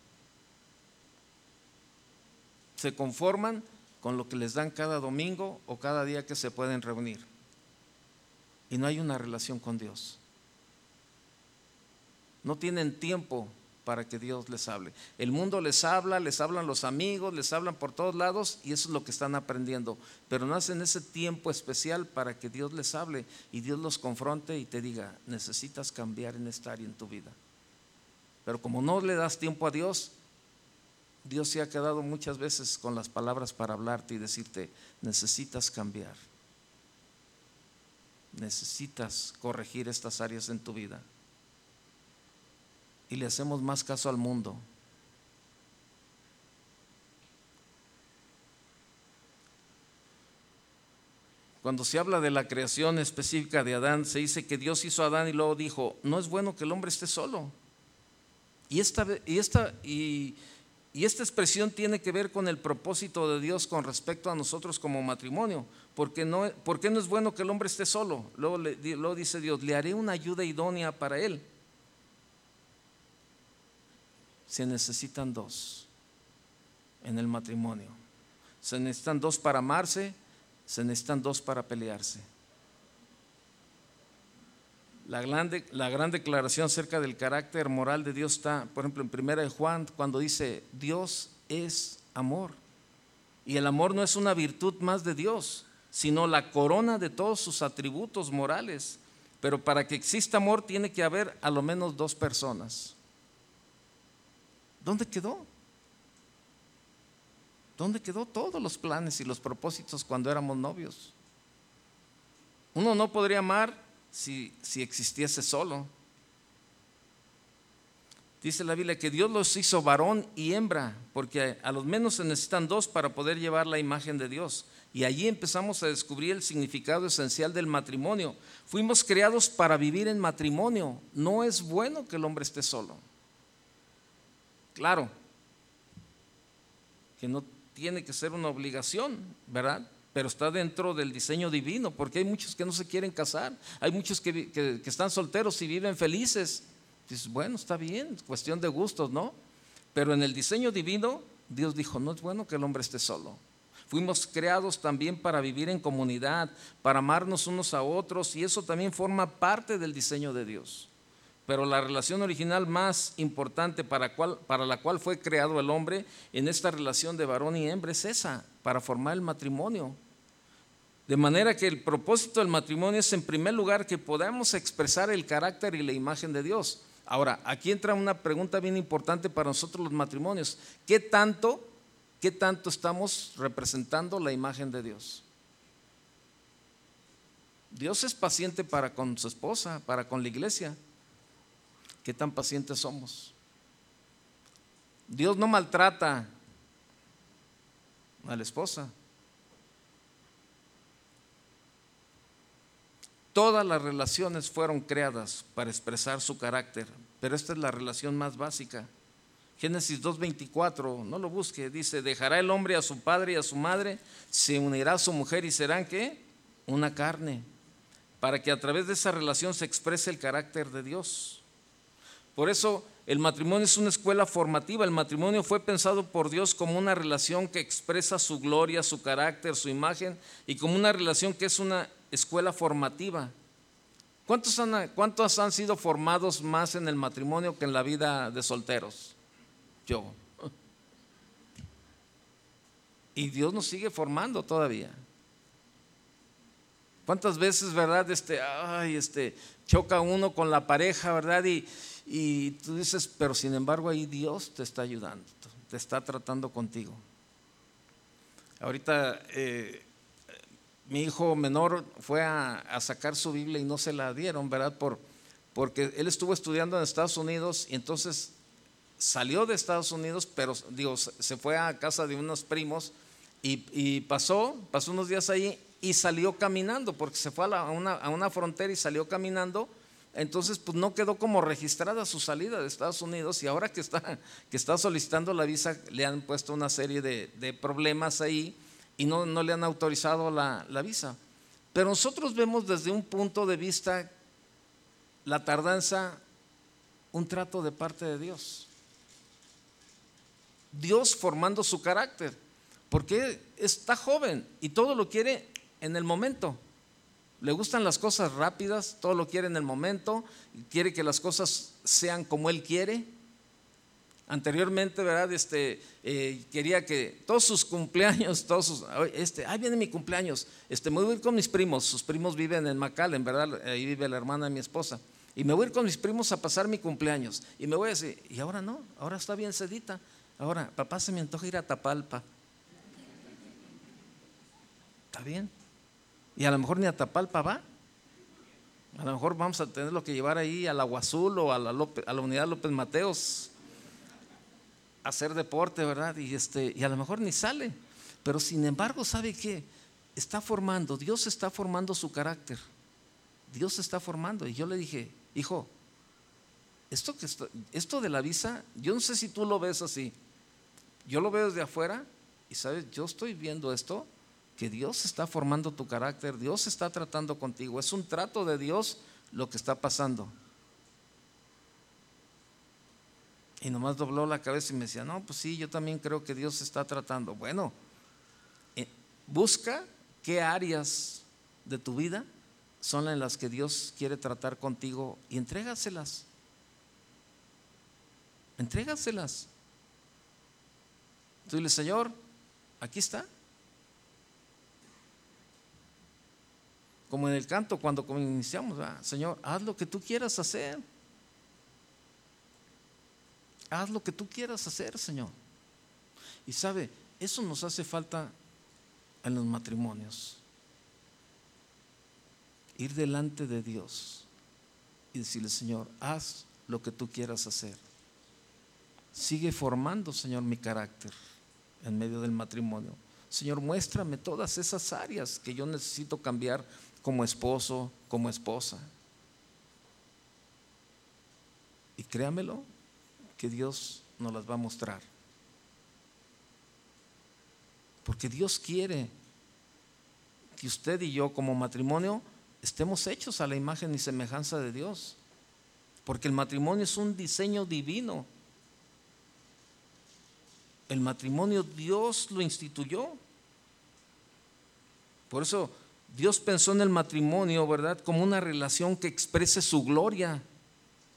se conforman con lo que les dan cada domingo o cada día que se pueden reunir. Y no hay una relación con Dios. No tienen tiempo para que Dios les hable. El mundo les habla, les hablan los amigos, les hablan por todos lados y eso es lo que están aprendiendo. Pero no hacen ese tiempo especial para que Dios les hable y Dios los confronte y te diga, necesitas cambiar en esta área en tu vida. Pero como no le das tiempo a Dios, Dios se ha quedado muchas veces con las palabras para hablarte y decirte, necesitas cambiar, necesitas corregir estas áreas en tu vida. Y le hacemos más caso al mundo. Cuando se habla de la creación específica de Adán, se dice que Dios hizo a Adán y luego dijo, no es bueno que el hombre esté solo. Y esta, y esta, y y esta expresión tiene que ver con el propósito de Dios con respecto a nosotros como matrimonio. Porque no, porque no es bueno que el hombre esté solo. Luego, luego dice Dios, le haré una ayuda idónea para él. Se necesitan dos en el matrimonio. Se necesitan dos para amarse, se necesitan dos para pelearse. La gran, la gran declaración acerca del carácter moral de Dios está, por ejemplo, en Primera de Juan, cuando dice, Dios es amor. Y el amor no es una virtud más de Dios, sino la corona de todos sus atributos morales. Pero para que exista amor tiene que haber a lo menos dos personas. ¿Dónde quedó? ¿Dónde quedó todos los planes y los propósitos cuando éramos novios? Uno no podría amar si, existiese solo. Dice la Biblia que Dios los hizo varón y hembra, porque a los menos se necesitan dos para poder llevar la imagen de Dios. Y allí empezamos a descubrir el significado esencial del matrimonio. Fuimos creados para vivir en matrimonio. No es bueno que el hombre esté solo. Claro, que no tiene que ser una obligación, ¿verdad? Pero está dentro del diseño divino, porque hay muchos que no se quieren casar, hay muchos que, están solteros y viven felices. Dices, bueno, está bien, cuestión de gustos, ¿no? Pero en el diseño divino, Dios dijo, no es bueno que el hombre esté solo. Fuimos creados también para vivir en comunidad, para amarnos unos a otros, y eso también forma parte del diseño de Dios. Pero la relación original más importante para, para la cual fue creado el hombre en esta relación de varón y hembra es esa, para formar el matrimonio. De manera que el propósito del matrimonio es en primer lugar que podamos expresar el carácter y la imagen de Dios. Ahora, aquí entra una pregunta bien importante para nosotros los matrimonios. ¿Qué tanto, qué tanto estamos representando la imagen de Dios? Dios es paciente para con su esposa, para con la iglesia. ¿Qué tan pacientes somos? Dios no maltrata a la esposa. Todas las relaciones fueron creadas para expresar su carácter, pero esta es la relación más básica. Génesis 2.24, no lo busque, dice, dejará el hombre a su padre y a su madre, se unirá a su mujer y serán qué? Una carne, para que a través de esa relación se exprese el carácter de Dios. Por eso el matrimonio es una escuela formativa, el matrimonio fue pensado por Dios como una relación que expresa su gloria, su carácter, su imagen, y como una relación que es una escuela formativa. ¿Cuántos han, ¿Cuántos han sido formados más en el matrimonio que en la vida de solteros? Yo. Y Dios nos sigue formando todavía. ¿Cuántas veces, verdad, este, ay, este, choca uno con la pareja, verdad? Y, y tú dices, pero sin embargo ahí Dios te está ayudando, te está tratando contigo. Ahorita eh, mi hijo menor fue a, sacar su Biblia y no se la dieron, ¿verdad? Por, porque él estuvo estudiando en Estados Unidos y entonces salió de Estados Unidos, pero digo, se fue a casa de unos primos Y, pasó, pasó unos días ahí y salió caminando, porque se fue a, una, a una frontera y salió caminando entonces pues no quedó como registrada su salida de Estados Unidos y ahora que está, que está solicitando la visa le han puesto una serie de, problemas ahí y no, no, le han autorizado la, la visa. Pero nosotros vemos desde un punto de vista la tardanza, un trato de parte de Dios. Dios formando su carácter, porque está joven y todo lo quiere en el momento. Le gustan las cosas rápidas, todo lo quiere en el momento, quiere que las cosas sean como él quiere. Anteriormente, ¿verdad? Este, eh, quería que todos sus cumpleaños, todos sus, este, ahí viene mi cumpleaños, este, me voy a ir con mis primos, sus primos viven en McAllen, ¿verdad? Ahí vive la hermana de mi esposa. Y me voy a ir con mis primos a pasar mi cumpleaños. Y me voy a decir, y ahora no, ahora está bien sedita. Ahora, papá se me antoja ir a Tapalpa. ¿Está bien? Y a lo mejor ni a Tapalpa va. A lo mejor vamos a tener lo que llevar ahí al Agua Azul o a la, a la unidad López Mateos hacer deporte, ¿verdad? Y, este, y a lo mejor ni sale. Pero sin embargo, ¿sabe qué? Está formando, Dios está formando su carácter. Dios está formando. Y yo le dije, hijo, esto, que esto, esto de la visa, yo no sé si tú lo ves así. Yo lo veo desde afuera y sabes, yo estoy viendo esto que Dios está formando tu carácter, Dios está tratando contigo, es un trato de Dios lo que está pasando. Y nomás dobló la cabeza y me decía, no, pues sí, yo también creo que Dios está tratando. Bueno, eh, busca qué áreas de tu vida son en las que Dios quiere tratar contigo y entrégaselas. Entrégaselas. Tú dile, Señor, aquí está. como en el canto cuando iniciamos, Señor, haz lo que tú quieras hacer. Haz lo que tú quieras hacer, Señor. Y sabe, eso nos hace falta en los matrimonios. Ir delante de Dios y decirle, Señor, haz lo que tú quieras hacer. Sigue formando, Señor, mi carácter en medio del matrimonio. Señor, muéstrame todas esas áreas que yo necesito cambiar como esposo, como esposa. Y créamelo, que Dios nos las va a mostrar. Porque Dios quiere que usted y yo como matrimonio estemos hechos a la imagen y semejanza de Dios. Porque el matrimonio es un diseño divino. El matrimonio Dios lo instituyó. Por eso Dios pensó en el matrimonio, ¿verdad? Como una relación que exprese su gloria.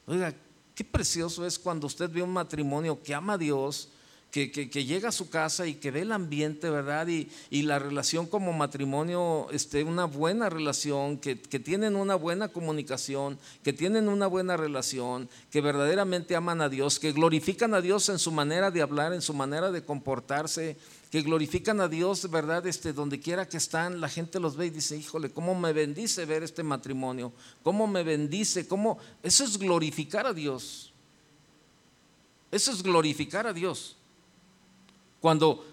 Oiga, qué precioso es cuando usted ve un matrimonio que ama a Dios, que, llega a su casa y que ve el ambiente, ¿verdad? Y, la relación como matrimonio, este, una buena relación, que, que, tienen una buena comunicación, que tienen una buena relación, que verdaderamente aman a Dios, que glorifican a Dios en su manera de hablar, en su manera de comportarse, que glorifican a Dios, ¿verdad? Este, donde quiera que están, la gente los ve y dice, híjole, ¿cómo me bendice ver este matrimonio? ¿Cómo me bendice? ¿Cómo? Eso es glorificar a Dios. Eso es glorificar a Dios. Cuando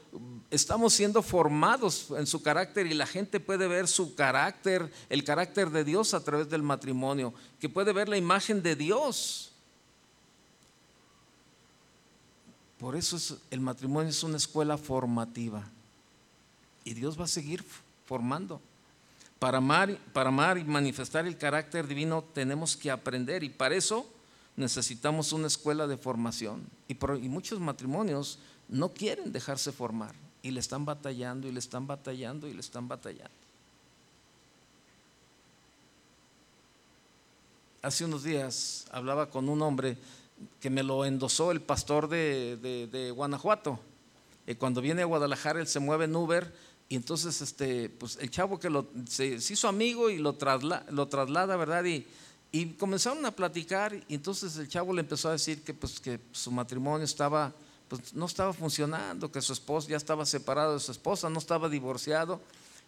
estamos siendo formados en su carácter y la gente puede ver su carácter, el carácter de Dios a través del matrimonio, que puede ver la imagen de Dios Por eso el matrimonio es una escuela formativa. Y Dios va a seguir formando. Para amar, para amar y manifestar el carácter divino tenemos que aprender y para eso necesitamos una escuela de formación. Y, y muchos matrimonios no quieren dejarse formar y le están batallando y le están batallando y le están batallando. Hace unos días hablaba con un hombre que me lo endosó el pastor de, Guanajuato. Y cuando viene a Guadalajara, él se mueve en Uber y entonces este, pues el chavo que lo, se, hizo amigo y lo, lo traslada, ¿verdad? Y, y, comenzaron a platicar y entonces el chavo le empezó a decir que, pues, que su matrimonio estaba, pues, no estaba funcionando, que su esposa ya estaba separado de su esposa, no estaba divorciado.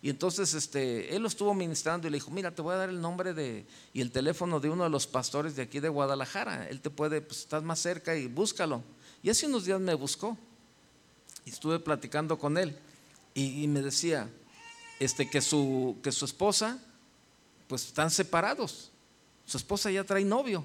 Y entonces este, él lo estuvo ministrando y le dijo, mira, te voy a dar el nombre de, y el teléfono de uno de los pastores de aquí de Guadalajara. Él te puede, pues estás más cerca y búscalo. Y hace unos días me buscó y estuve platicando con él. Y, me decía este, que, su, que su esposa, pues están separados. Su esposa ya trae novio.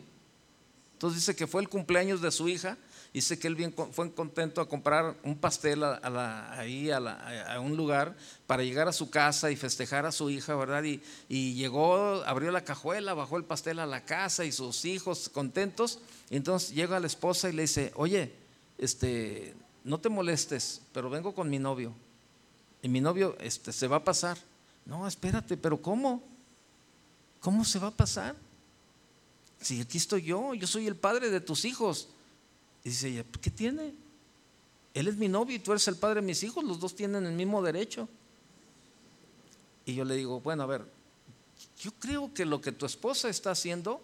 Entonces dice que fue el cumpleaños de su hija Dice que él bien, fue contento a comprar un pastel ahí a, un lugar para llegar a su casa y festejar a su hija, ¿verdad? Y, llegó, abrió la cajuela, bajó el pastel a la casa y sus hijos contentos. Entonces llega la esposa y le dice, oye, este, no te molestes, pero vengo con mi novio. Y mi novio este, se va a pasar. No, espérate, pero ¿cómo? ¿Cómo se va a pasar? Si aquí estoy yo, yo soy el padre de tus hijos. Y dice ella, ¿qué tiene? Él es mi novio y tú eres el padre de mis hijos, los dos tienen el mismo derecho. Y yo le digo, bueno, a ver, yo creo que lo que tu esposa está haciendo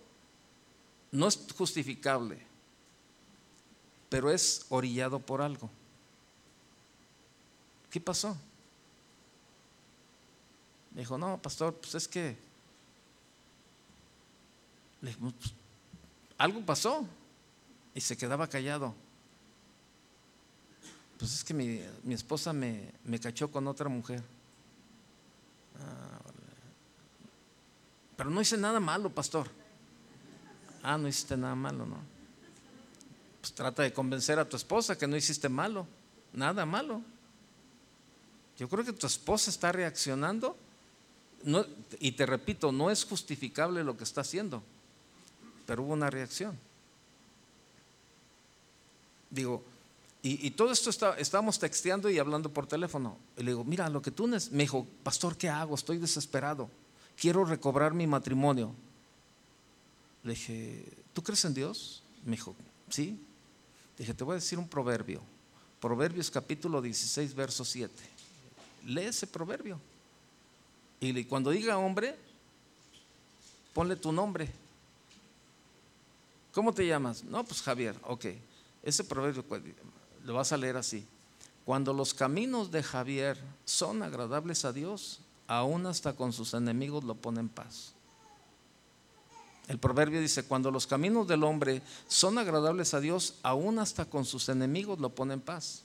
no es justificable, pero es orillado por algo. ¿Qué pasó? Me dijo, no, pastor, pues es que pues, algo pasó y se quedaba callado. Pues es que mi, esposa me, cachó con otra mujer. Ah, Pero no hice nada malo, pastor. Ah, no hiciste nada malo, ¿no? Pues trata de convencer a tu esposa que no hiciste malo, nada malo. Yo creo que tu esposa está reaccionando. y te repito, no es justificable lo que está haciendo, pero hubo una reacción. Digo, y, todo esto está, estábamos texteando y hablando por teléfono. Y le digo, mira, lo que tú me dijo, pastor, ¿qué hago? Estoy desesperado. Quiero recobrar mi matrimonio. Le dije, ¿tú crees en Dios? Me dijo, sí. Le dije, te voy a decir un proverbio. Proverbios capítulo 16, verso 7. Lee ese proverbio. Y cuando diga hombre, ponle tu nombre. ¿Cómo te llamas? No, pues Javier, ok. Ese proverbio lo vas a leer así. Cuando los caminos de Javier son agradables a Dios, aún hasta con sus enemigos lo pone en paz. El proverbio dice, cuando los caminos del hombre son agradables a Dios, aún hasta con sus enemigos lo pone en paz.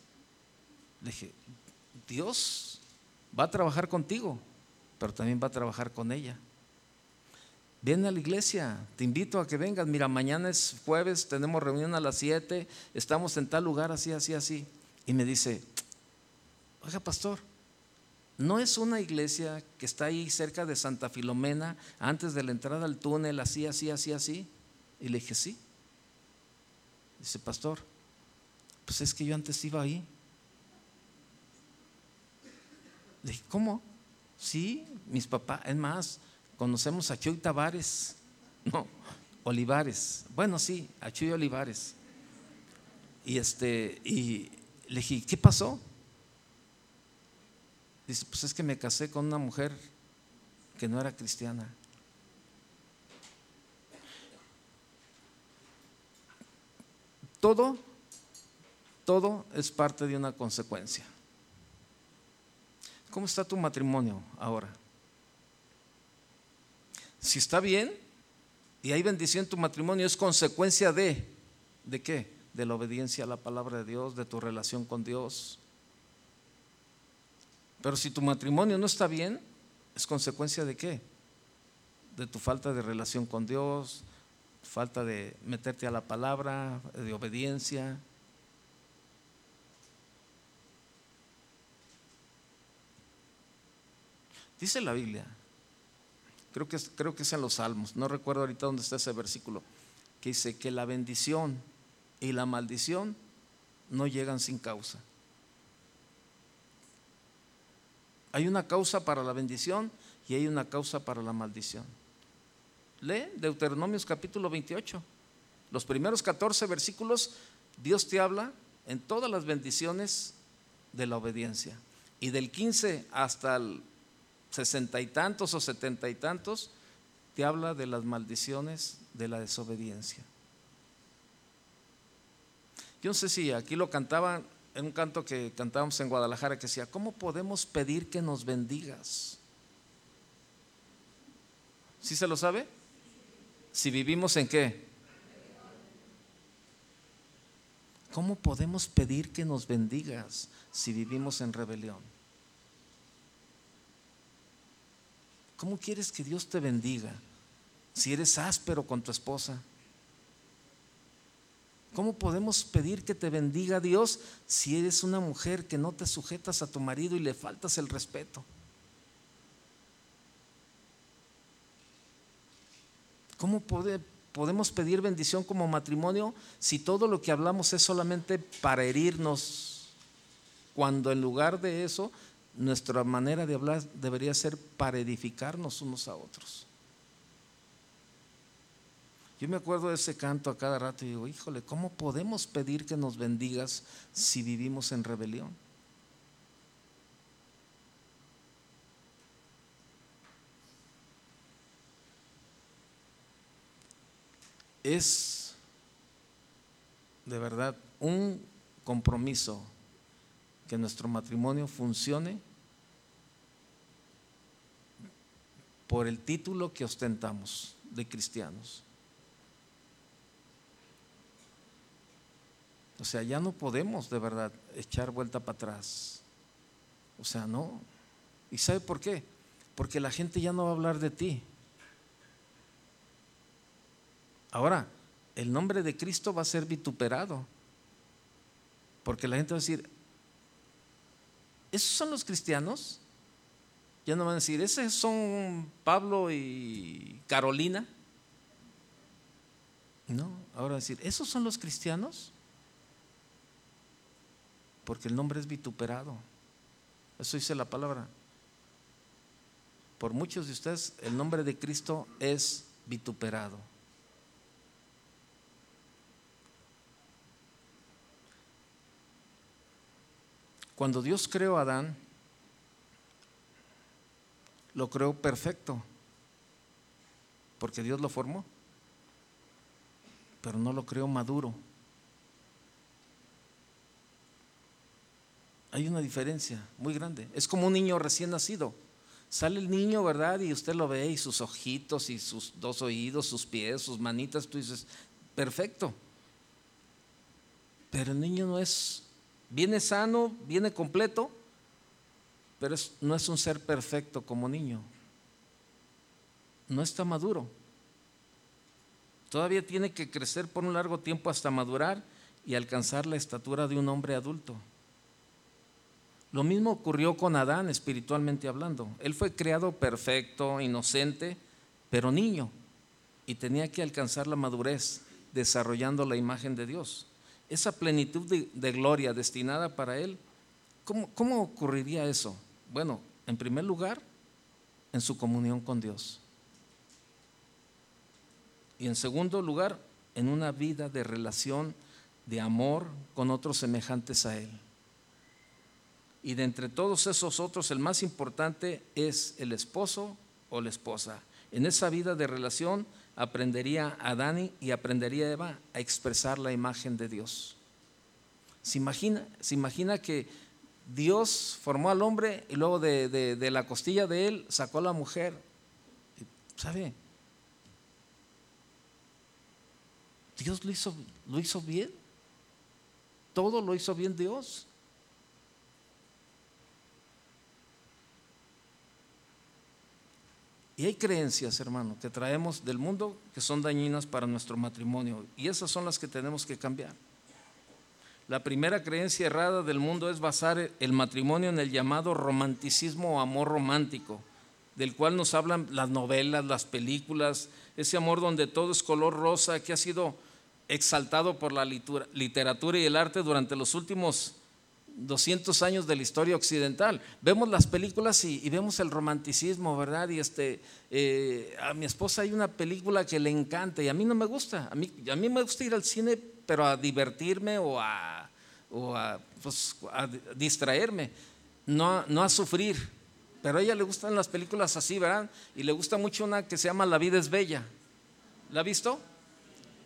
Le dije, Dios va a trabajar contigo, pero también va a trabajar con ella. Ven a la iglesia, te invito a que vengas. Mira, mañana es jueves, tenemos reunión a las 7, estamos en tal lugar, así, así, así. Y me dice, oiga, pastor, ¿no es una iglesia que está ahí cerca de Santa Filomena, antes de la entrada al túnel, así, así, así, así? Y le dije, sí. Dice, pastor, pues es que yo antes iba ahí. Le dije, ¿cómo? Sí, mis papás, es más, Conocemos a Chuy Tavares, no, Olivares. Bueno, sí, a Chuy Olivares. Y este, y le dije, ¿qué pasó? Dice, pues es que me casé con una mujer que no era cristiana. Todo, todo es parte de una consecuencia. ¿Cómo está tu matrimonio ahora? Si está bien y hay bendición en tu matrimonio, es consecuencia de, ¿de qué? De la obediencia a la palabra de Dios, de tu relación con Dios. Pero si tu matrimonio no está bien, ¿es consecuencia de qué? De tu falta de relación con Dios, falta de meterte a la palabra, de obediencia. Dice la Biblia creo que, creo que es en los Salmos, no recuerdo ahorita dónde está ese versículo, que dice que la bendición y la maldición no llegan sin causa. Hay una causa para la bendición y hay una causa para la maldición. Lee Deuteronomios capítulo 28. Los primeros 14 versículos, Dios te habla en todas las bendiciones de la obediencia. Y del 15 hasta el sesenta y tantos o setenta y tantos, te habla de las maldiciones de la desobediencia. Yo no sé si aquí lo cantaban en un canto que cantábamos en Guadalajara que decía, ¿cómo podemos pedir que nos bendigas? ¿Sí se lo sabe? Si vivimos en qué? ¿Cómo podemos pedir que nos bendigas si vivimos en rebelión? ¿Cómo quieres que Dios te bendiga si eres áspero con tu esposa? ¿Cómo podemos pedir que te bendiga Dios si eres una mujer que no te sujetas a tu marido y le faltas el respeto? ¿Cómo podemos pedir bendición como matrimonio si todo lo que hablamos es solamente para herirnos? Cuando en lugar de eso, nuestra manera de hablar debería ser para edificarnos unos a otros. Yo me acuerdo de ese canto a cada rato y digo, híjole, ¿cómo podemos pedir que nos bendigas si vivimos en rebelión? es de verdad un compromiso que nuestro matrimonio funcione por el título que ostentamos de cristianos. O sea, ya no podemos de verdad echar vuelta para atrás. O sea, no. ¿Y sabe por qué? Porque la gente ya no va a hablar de ti. Ahora, el nombre de Cristo va a ser vituperado. Porque la gente va a decir, ¿esos son los cristianos? Ya no van a decir, ¿esos son Pablo y Carolina? No, ahora decir, ¿esos son los cristianos? Porque el nombre es vituperado. Eso dice la palabra. Por muchos de ustedes, el nombre de Cristo es vituperado. Cuando Dios creó a Adán, lo creó perfecto, porque Dios lo formó, pero no lo creó maduro. Hay una diferencia muy grande. Es como un niño recién nacido. Sale el niño, ¿verdad? Y usted lo ve y sus ojitos y sus dos oídos, sus pies, sus manitas, tú dices, perfecto. Pero el niño no es Viene sano, viene completo, pero no es un ser perfecto como niño. No está maduro. Todavía tiene que crecer por un largo tiempo hasta madurar y alcanzar la estatura de un hombre adulto. Lo mismo ocurrió con Adán espiritualmente hablando. Él fue creado perfecto, inocente, pero niño, y tenía que alcanzar la madurez desarrollando la imagen de Dios esa plenitud de, gloria destinada para Él, ¿cómo, ¿cómo ocurriría eso? Bueno, en primer lugar, en su comunión con Dios. Y en segundo lugar, en una vida de relación, de amor con otros semejantes a Él. Y de entre todos esos otros, el más importante es el esposo o la esposa. En esa vida de relación aprendería a Dani y aprendería Eva a expresar la imagen de Dios. ¿Se imagina, se imagina que Dios formó al hombre y luego de, la costilla de él sacó a la mujer? ¿Sabe? Dios lo hizo, lo hizo bien. Todo lo hizo bien Dios. Y hay creencias, hermano, que traemos del mundo que son dañinas para nuestro matrimonio. Y esas son las que tenemos que cambiar. La primera creencia errada del mundo es basar el matrimonio en el llamado romanticismo o amor romántico, del cual nos hablan las novelas, las películas, ese amor donde todo es color rosa que ha sido exaltado por la literatura y el arte durante los últimos 200 años de la historia occidental. Vemos las películas y, vemos el romanticismo, ¿verdad? Y este, eh, a mi esposa hay una película que le encanta y a mí no me gusta. A mí, a mí me gusta ir al cine, pero a divertirme o a, pues, distraerme, no, no a sufrir. Pero a ella le gustan las películas así, ¿verdad? Y le gusta mucho una que se llama La vida es bella. ¿La ha visto?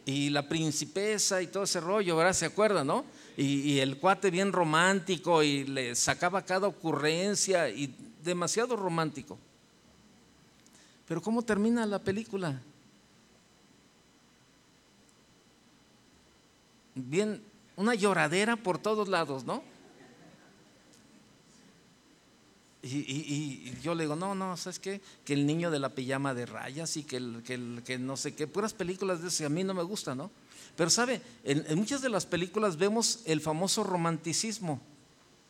Y la princesa y todo ese rollo, ¿verdad? ¿Se acuerda, no? Y, el cuate bien romántico y le sacaba cada ocurrencia y demasiado romántico. Pero ¿cómo termina la película? Bien, una lloradera por todos lados, ¿no? Y, yo le digo, no, no, ¿sabes qué? Que el niño de la pijama de rayas y que, el, que, el, que no sé qué, puras películas de ese a mí no me gustan, ¿no? Pero sabe, en, muchas de las películas vemos el famoso romanticismo,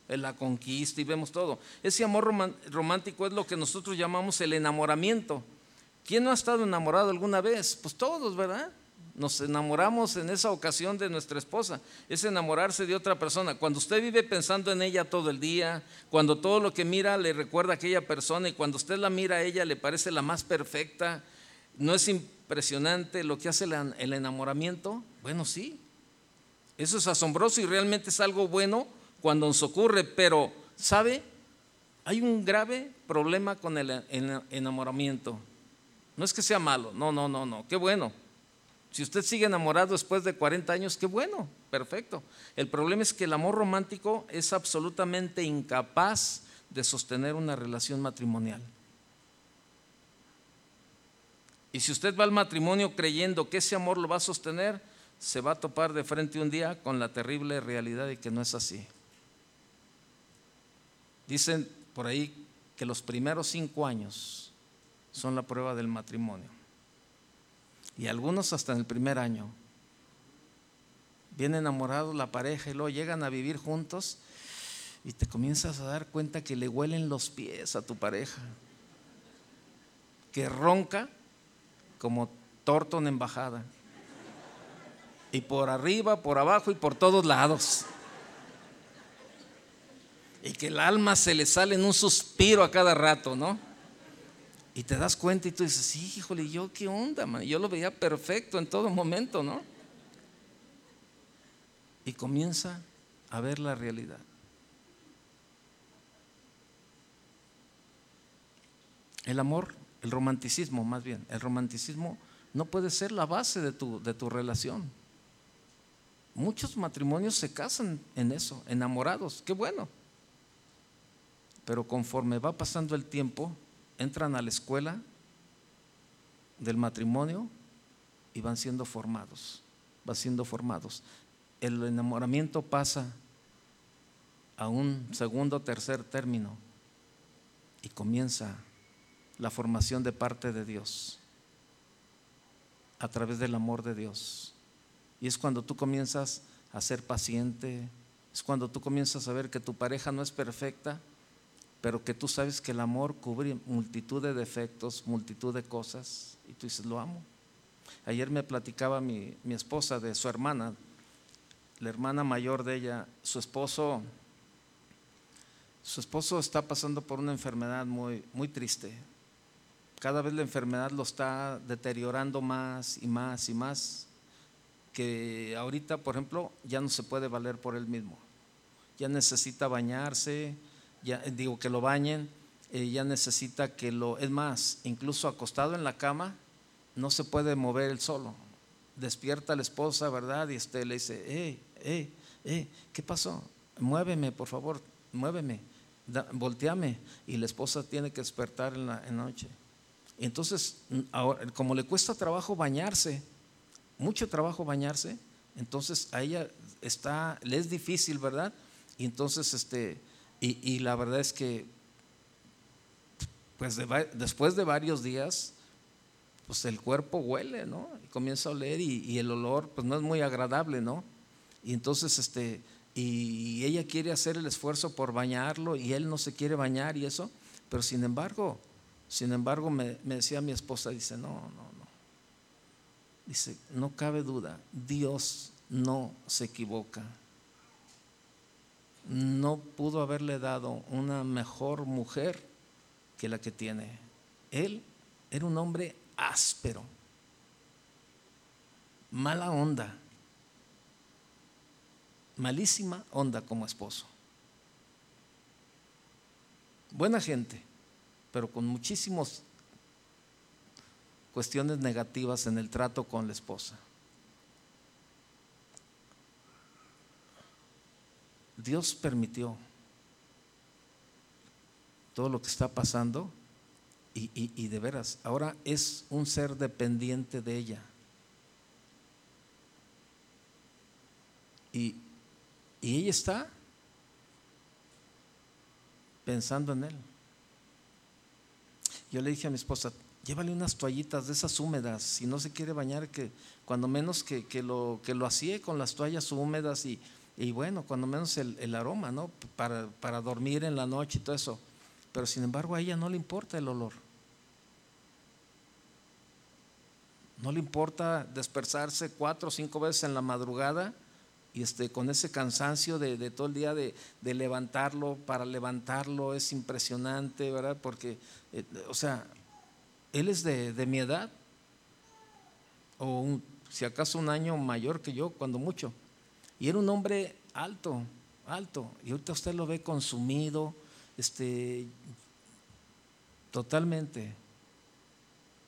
en la conquista y vemos todo. Ese amor romántico es lo que nosotros llamamos el enamoramiento. ¿Quién no ha estado enamorado alguna vez? Pues todos, ¿verdad? Nos enamoramos en esa ocasión de nuestra esposa. Es enamorarse de otra persona. Cuando usted vive pensando en ella todo el día, cuando todo lo que mira le recuerda a aquella persona y cuando usted la mira a ella le parece la más perfecta, ¿no es impresionante lo que hace el enamoramiento? Bueno, sí. Eso es asombroso y realmente es algo bueno cuando nos ocurre, pero ¿sabe? Hay un grave problema con el enamoramiento. No es que sea malo, no, no, no, no, qué bueno. Si usted sigue enamorado después de 40 años, qué bueno, perfecto. El problema es que el amor romántico es absolutamente incapaz de sostener una relación matrimonial. Y si usted va al matrimonio creyendo que ese amor lo va a sostener, se va a topar de frente un día con la terrible realidad de que no es así. Dicen por ahí que los primeros cinco años son la prueba del matrimonio. Y algunos hasta en el primer año. Viene enamorados la pareja y luego llegan a vivir juntos y te comienzas a dar cuenta que le huelen los pies a tu pareja. Que ronca como torto en embajada. Y por arriba, por abajo y por todos lados. Y que el alma se le sale en un suspiro a cada rato, ¿no? Y te das cuenta y tú dices, sí, híjole, yo qué onda, man? Yo lo veía perfecto en todo momento, ¿no? Y comienza a ver la realidad. El amor, el romanticismo más bien, el romanticismo no puede ser la base de tu, de tu relación. Muchos matrimonios se casan en eso, enamorados, qué bueno. Pero conforme va pasando el tiempo, entran a la escuela del matrimonio y van siendo formados, van siendo formados. El enamoramiento pasa a un segundo tercer término y comienza la formación de parte de Dios a través del amor de Dios. Y es cuando tú comienzas a ser paciente, es cuando tú comienzas a ver que tu pareja no es perfecta, pero que tú sabes que el amor cubre multitud de defectos, multitud de cosas, y tú dices, lo amo. Ayer me platicaba mi, esposa de su hermana, la hermana mayor de ella, su esposo, su esposo está pasando por una enfermedad muy, muy triste. Cada vez la enfermedad lo está deteriorando más y más y más, que ahorita, por ejemplo, ya no se puede valer por él mismo. Ya necesita bañarse, ya digo que lo bañen, eh, ya necesita que lo, es más, incluso acostado en la cama, no se puede mover él solo. Despierta la esposa, ¿verdad? Y este le dice, eh, eh, eh, ¿qué pasó? Muéveme, por favor, muéveme, volteame. Y la esposa tiene que despertar en la, noche. Entonces, ahora, como le cuesta trabajo bañarse, mucho trabajo bañarse, entonces a ella está, le es difícil, ¿verdad? Y entonces, este, y, la verdad es que, pues después de varios días, pues el cuerpo huele, ¿no? Y comienza a oler y, el olor, pues no es muy agradable, ¿no? Y entonces, este, y ella quiere hacer el esfuerzo por bañarlo y él no se quiere bañar y eso, pero sin embargo, sin embargo me, decía mi esposa, dice, no, no, no. Dice, no cabe duda, Dios no se equivoca no pudo haberle dado una mejor mujer que la que tiene. Él era un hombre áspero, mala onda, malísima onda como esposo. Buena gente, pero con muchísimas cuestiones negativas en el trato con la esposa. Dios permitió todo lo que está pasando y, de veras, ahora es un ser dependiente de ella. Y, y ella está pensando en él. Yo le dije a mi esposa, llévale unas toallitas de esas húmedas, si no se quiere bañar, que cuando menos que, lo, que lo hacía con las toallas húmedas y, y bueno, cuando menos el, el aroma, ¿no? Para, para dormir en la noche y todo eso. Pero sin embargo a ella no le importa el olor. No le importa dispersarse cuatro o cinco veces en la madrugada y este, con ese cansancio de, todo el día de, levantarlo, para levantarlo es impresionante, ¿verdad? Porque, eh, o sea, él es de, mi edad, o si acaso un año mayor que yo, cuando mucho. Y era un hombre alto, alto. Y ahorita usted lo ve consumido, este, totalmente.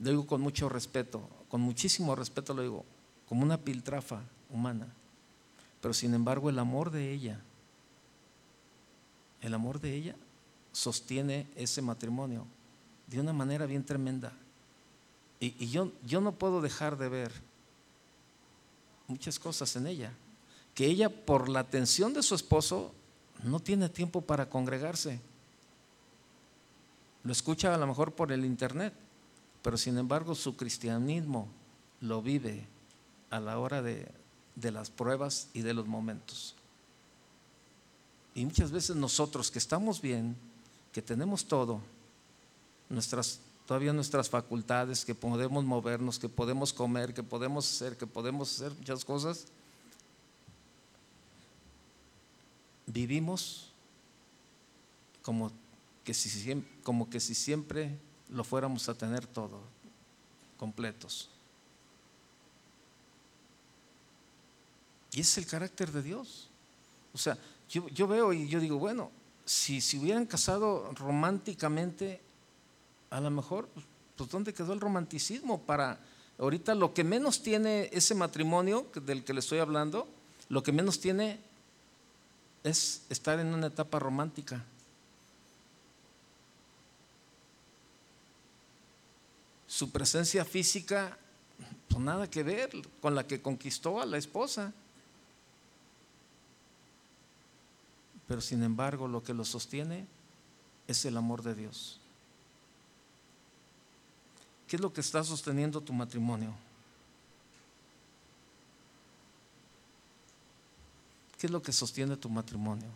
Lo digo con mucho respeto, con muchísimo respeto lo digo, como una piltrafa humana. Pero sin embargo el amor de ella, el amor de ella sostiene ese matrimonio de una manera bien tremenda. Y, yo, yo no puedo dejar de ver muchas cosas en ella. Que ella, por la atención de su esposo, no tiene tiempo para congregarse. Lo escucha a lo mejor por el internet, pero sin embargo su cristianismo lo vive a la hora de, de las pruebas y de los momentos. Y muchas veces nosotros que estamos bien, que tenemos todo, nuestras, todavía nuestras facultades, que podemos movernos, que podemos comer, que podemos hacer, que podemos hacer muchas cosas, vivimos como que si, como que si siempre lo fuéramos a tener todo, completos. Y es el carácter de Dios. O sea, yo, veo y yo digo, bueno, si se hubieran casado románticamente, a lo mejor, pues ¿dónde quedó el romanticismo para ahorita lo que menos tiene ese matrimonio del que le estoy hablando, lo que menos tiene es estar en una etapa romántica. Su presencia física, pues nada que ver con la que conquistó a la esposa. Pero sin embargo lo que lo sostiene es el amor de Dios. ¿Qué es lo que está sosteniendo tu matrimonio? ¿Qué es lo que sostiene tu matrimonio?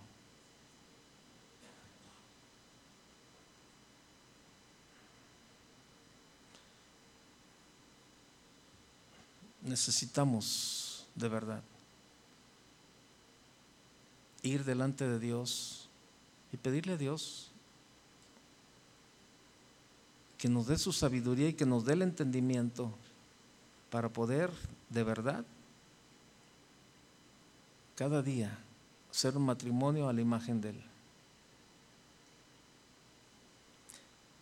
Necesitamos de verdad ir delante de Dios y pedirle a Dios que nos dé su sabiduría y que nos dé el entendimiento para poder de verdad cada día ser un matrimonio a la imagen de Él.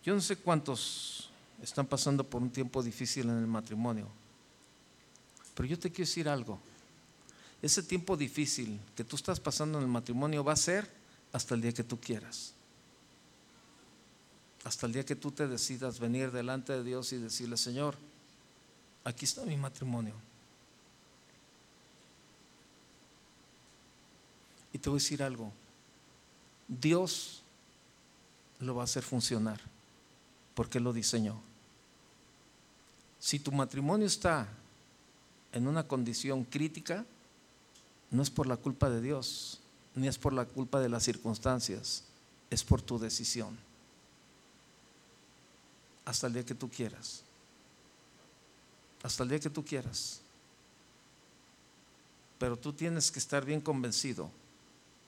Yo no sé cuántos están pasando por un tiempo difícil en el matrimonio, pero yo te quiero decir algo ese tiempo difícil que tú estás pasando en el matrimonio va a ser hasta el día que tú quieras. Hasta el día que tú te decidas venir delante de Dios y decirle, Señor, aquí está mi matrimonio. Y te voy a decir algo, Dios lo va a hacer funcionar porque lo diseñó. Si tu matrimonio está en una condición crítica, no es por la culpa de Dios, ni es por la culpa de las circunstancias, es por tu decisión. Hasta el día que tú quieras. Hasta el día que tú quieras. Pero tú tienes que estar bien convencido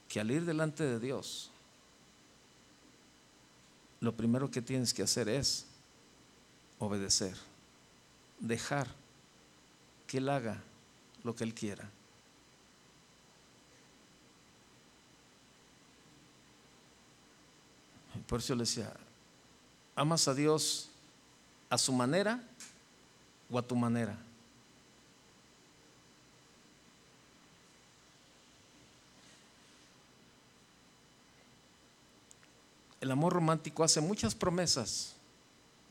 que al ir delante de Dios, lo primero que tienes que hacer es obedecer, dejar que Él haga lo que Él quiera. Por eso le decía, ¿amas a Dios a su manera o a tu manera? El amor romántico hace muchas promesas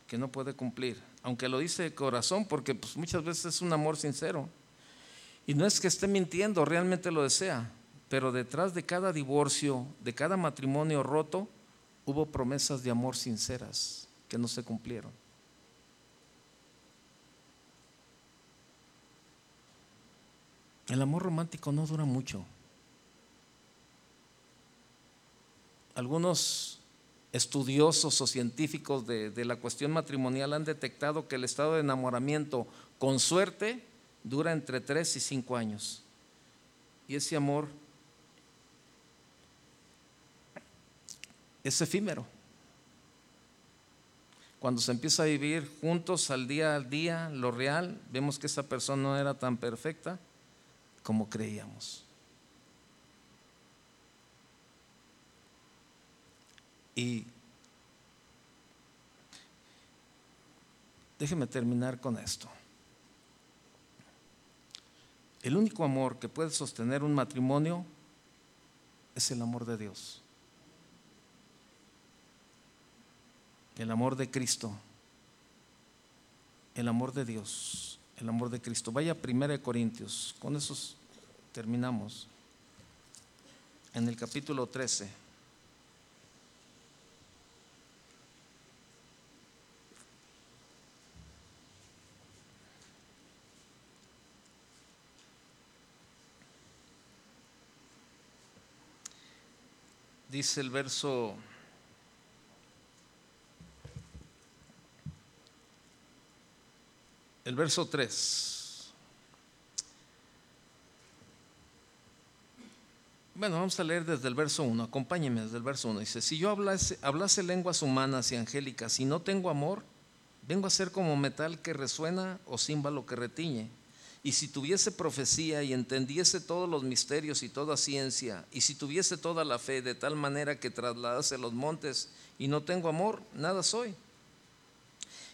que no puede cumplir, aunque lo dice de corazón, porque pues, muchas veces es un amor sincero. Y no es que esté mintiendo, realmente lo desea, pero detrás de cada divorcio, de cada matrimonio roto, hubo promesas de amor sinceras que no se cumplieron. El amor romántico no dura mucho. Algunos estudiosos o científicos de, la cuestión matrimonial han detectado que el estado de enamoramiento con suerte dura entre 3 y 5 años. Y ese amor es efímero. Cuando se empieza a vivir juntos al día al día, lo real, vemos que esa persona no era tan perfecta como creíamos. Y déjeme terminar con esto. El único amor que puede sostener un matrimonio es el amor de Dios. El amor de Cristo. El amor de Dios. El amor de Cristo. Vaya a 1 Corintios. Con eso terminamos. En el capítulo 13. dice el verso el verso 3. Bueno, vamos a leer desde el verso 1, acompáñenme desde el verso 1. Dice, si yo hablase, lenguas humanas y angélicas y no tengo amor, vengo a ser como metal que resuena o címbalo que retiñe. Y si tuviese profecía y entendiese todos los misterios y toda ciencia, y si tuviese toda la fe de tal manera que trasladase los montes y no tengo amor, nada soy.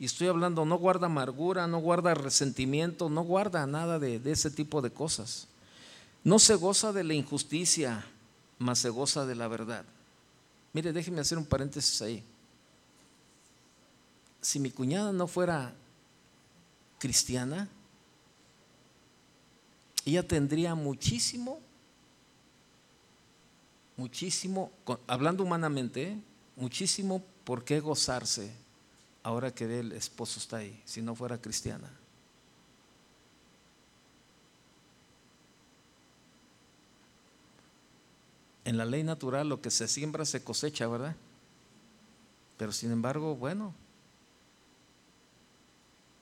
Y estoy hablando, no guarda amargura, no guarda resentimiento, no guarda nada de, ese tipo de cosas. No se goza de la injusticia, mas se goza de la verdad. Mire, déjeme hacer un paréntesis ahí. Si mi cuñada no fuera cristiana, ella tendría muchísimo, muchísimo, hablando humanamente, muchísimo por qué gozarse ahora que el esposo está ahí, si no fuera cristiana. En la ley natural lo que se siembra se cosecha, ¿verdad? Pero sin embargo, bueno,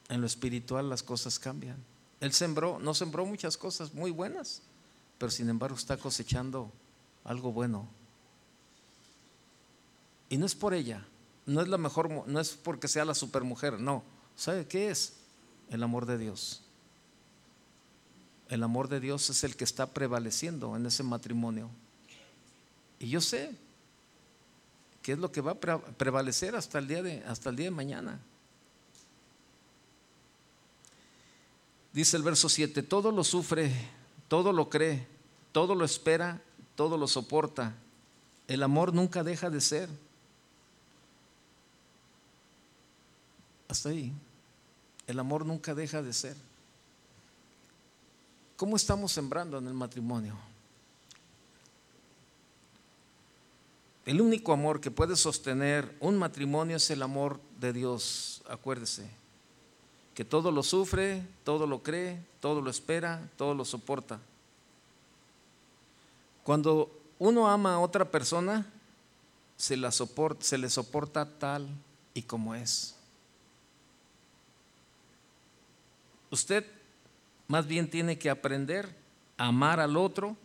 en lo espiritual las cosas cambian. Él sembró, no sembró muchas cosas muy buenas, pero sin embargo está cosechando algo bueno. Y no es por ella, no es la mejor, no es porque sea la supermujer, no. ¿Sabe qué es? El amor de Dios. El amor de Dios es el que está prevaleciendo en ese matrimonio. Y yo sé que es lo que va a prevalecer hasta el día de, hasta el día de mañana. Dice el verso 7, todo lo sufre, todo lo cree, todo lo espera, todo lo soporta. El amor nunca deja de ser. Hasta ahí. El amor nunca deja de ser. ¿Cómo estamos sembrando en el matrimonio? El único amor que puede sostener un matrimonio es el amor de Dios, acuérdese que todo lo sufre, todo lo cree, todo lo espera, todo lo soporta. Cuando uno ama a otra persona, se, la soporta, se le soporta tal y como es. Usted más bien tiene que aprender a amar al otro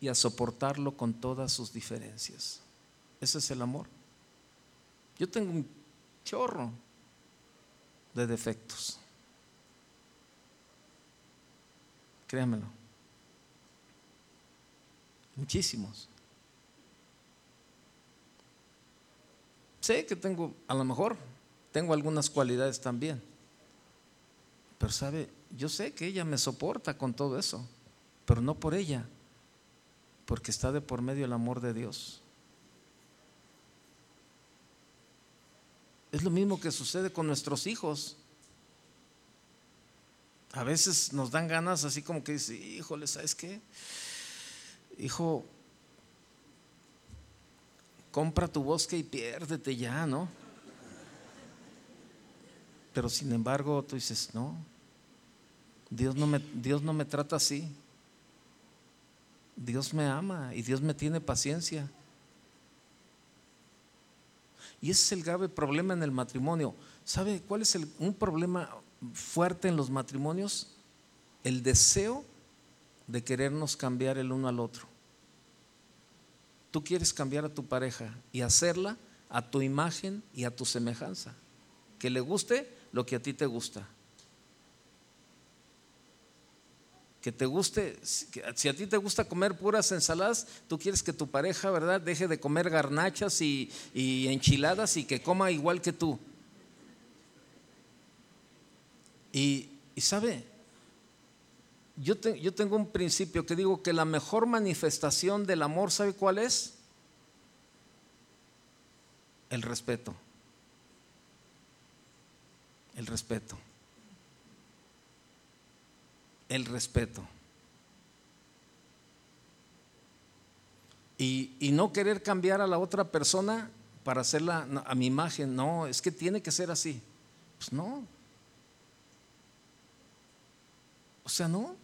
y a soportarlo con todas sus diferencias. Ese es el amor. Yo tengo un chorro de defectos. Créamelo. Muchísimos. Sé que tengo, a lo mejor, tengo algunas cualidades también. Pero sabe, yo sé que ella me soporta con todo eso, pero no por ella, porque está de por medio el amor de Dios. Es lo mismo que sucede con nuestros hijos. A veces nos dan ganas así como que dice, híjole, ¿sabes qué? Hijo, compra tu bosque y piérdete ya, ¿no? Pero sin embargo tú dices, no, Dios no me, Dios no me trata así. Dios me ama y Dios me tiene paciencia. Y ese es el grave problema en el matrimonio. ¿Sabe cuál es un problema fuerte en los matrimonios? El deseo de querernos cambiar el uno al otro. Tú quieres cambiar a tu pareja y hacerla a tu imagen y a tu semejanza. Que le guste lo que a ti te gusta. Que te guste, si a ti te gusta comer puras ensaladas, tú quieres que tu pareja, ¿verdad?, deje de comer garnachas y, enchiladas y que coma igual que tú. Y, sabe, yo, yo tengo un principio que digo que la mejor manifestación del amor, ¿sabe cuál es? El respeto. El respeto el respeto. Y, no querer cambiar a la otra persona para hacerla a mi imagen, no, es que tiene que ser así. Pues no. O sea, no.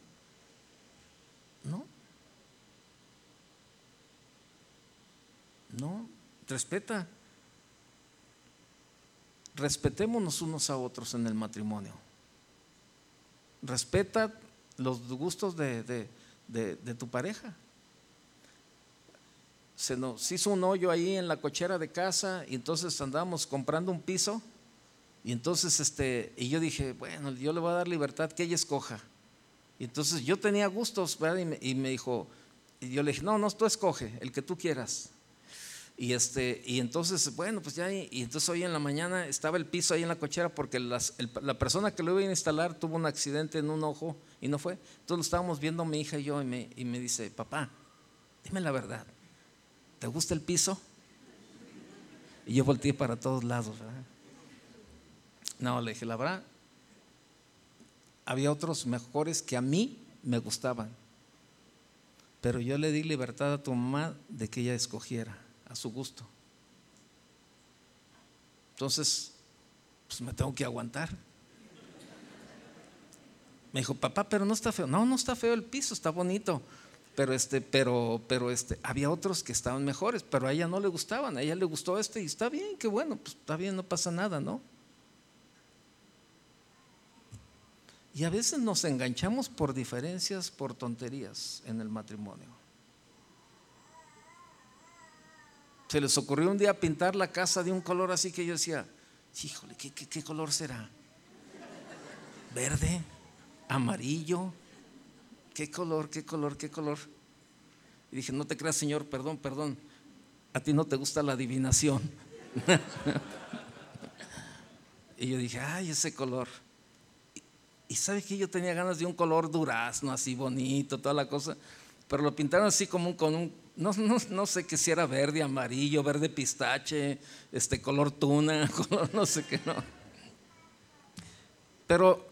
No. No. Respeta. Respetémonos unos a otros en el matrimonio. Respeta los gustos de, tu pareja. Se nos hizo un hoyo ahí en la cochera de casa y entonces andábamos comprando un piso y entonces este y yo dije, bueno, yo le voy a dar libertad que ella escoja. Y entonces yo tenía gustos, Y me, y me dijo, y yo le dije, no, no, tú escoge, el que tú quieras. Y, este, y entonces, bueno, pues ya, y, entonces hoy en la mañana estaba el piso ahí en la cochera porque la persona que lo iba a instalar tuvo un accidente en un ojo y no fue. Entonces lo estábamos viendo mi hija y yo y me, y me dice, papá, dime la verdad, ¿te gusta el piso? Y yo volteé para todos lados. No, le dije, la verdad, había otros mejores que a mí me gustaban. Pero yo le di libertad a tu mamá de que ella escogiera a su gusto. Entonces, pues me tengo que aguantar. Me dijo, papá, pero no está feo. No, no está feo el piso, está bonito. Pero este, pero, pero este, había otros que estaban mejores, pero a ella no le gustaban, a ella le gustó este y está bien, qué bueno, pues está bien, no pasa nada, ¿no? Y a veces nos enganchamos por diferencias, por tonterías en el matrimonio. Se les ocurrió un día pintar la casa de un color así que yo decía, híjole, ¿qué, color será? ¿Verde? ¿Amarillo? ¿Qué color? ¿Qué color? ¿Qué color? Y dije, no te creas, Señor, perdón, perdón. A ti no te gusta la adivinación. y yo dije, ay, ese color. Y, sabe que yo tenía ganas de un color durazno, así bonito, toda la cosa. Pero lo pintaron así como con un no, sé qué si era verde, amarillo, verde pistache, este color tuna, no sé qué no. Pero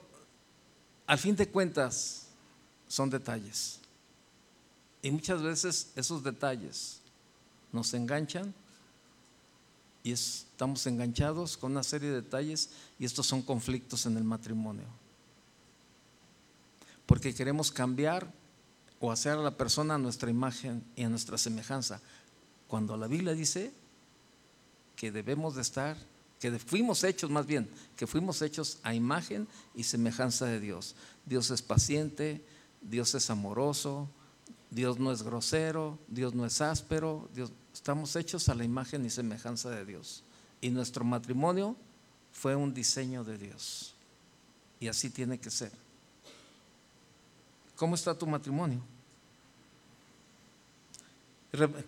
al fin de cuentas son detalles. Y muchas veces esos detalles nos enganchan y estamos enganchados con una serie de detalles y estos son conflictos en el matrimonio. Porque queremos cambiar o hacer a la persona a nuestra imagen y a nuestra semejanza. Cuando la Biblia dice que debemos de estar, que fuimos hechos más bien, que fuimos hechos a imagen y semejanza de Dios. Dios es paciente, Dios es amoroso, Dios no es grosero, Dios no es áspero, Dios, estamos hechos a la imagen y semejanza de Dios. Y nuestro matrimonio fue un diseño de Dios. Y así tiene que ser. ¿Cómo está tu matrimonio?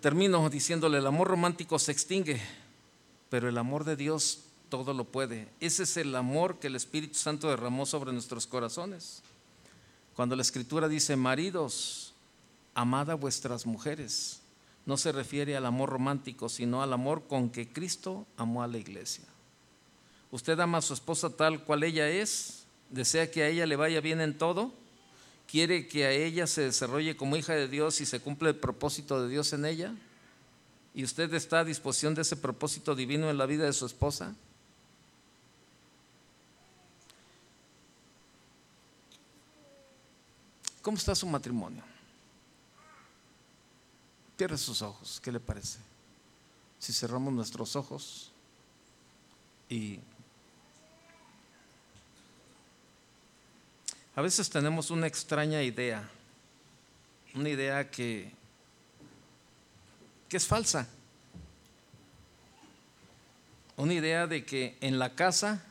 Termino diciéndole, el amor romántico se extingue, pero el amor de Dios todo lo puede. Ese es el amor que el Espíritu Santo derramó sobre nuestros corazones. Cuando la Escritura dice, maridos, amad a vuestras mujeres, no se refiere al amor romántico, sino al amor con que Cristo amó a la iglesia. ¿Usted ama a su esposa tal cual ella es? ¿Desea que a ella le vaya bien en todo? ¿Quiere que a ella se desarrolle como hija de Dios y se cumpla el propósito de Dios en ella? ¿Y usted está a disposición de ese propósito divino en la vida de su esposa? ¿Cómo está su matrimonio? Cierre sus ojos, ¿qué le parece? Si cerramos nuestros ojos y a veces tenemos una extraña idea, una idea que, que es falsa, una idea de que en la casa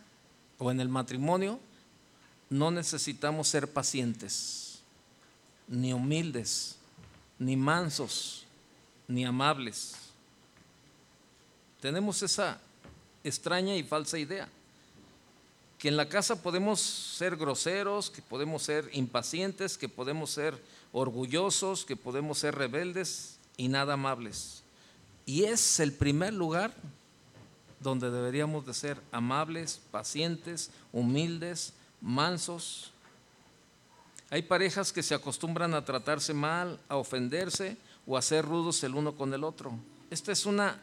o en el matrimonio no necesitamos ser pacientes, ni humildes, ni mansos, ni amables. Tenemos esa extraña y falsa idea, que en la casa podemos ser groseros, que podemos ser impacientes, que podemos ser orgullosos, que podemos ser rebeldes y nada amables. Y es el primer lugar donde deberíamos de ser amables, pacientes, humildes, mansos. Hay parejas que se acostumbran a tratarse mal, a ofenderse, o a ser rudos el uno con el otro. Esta es una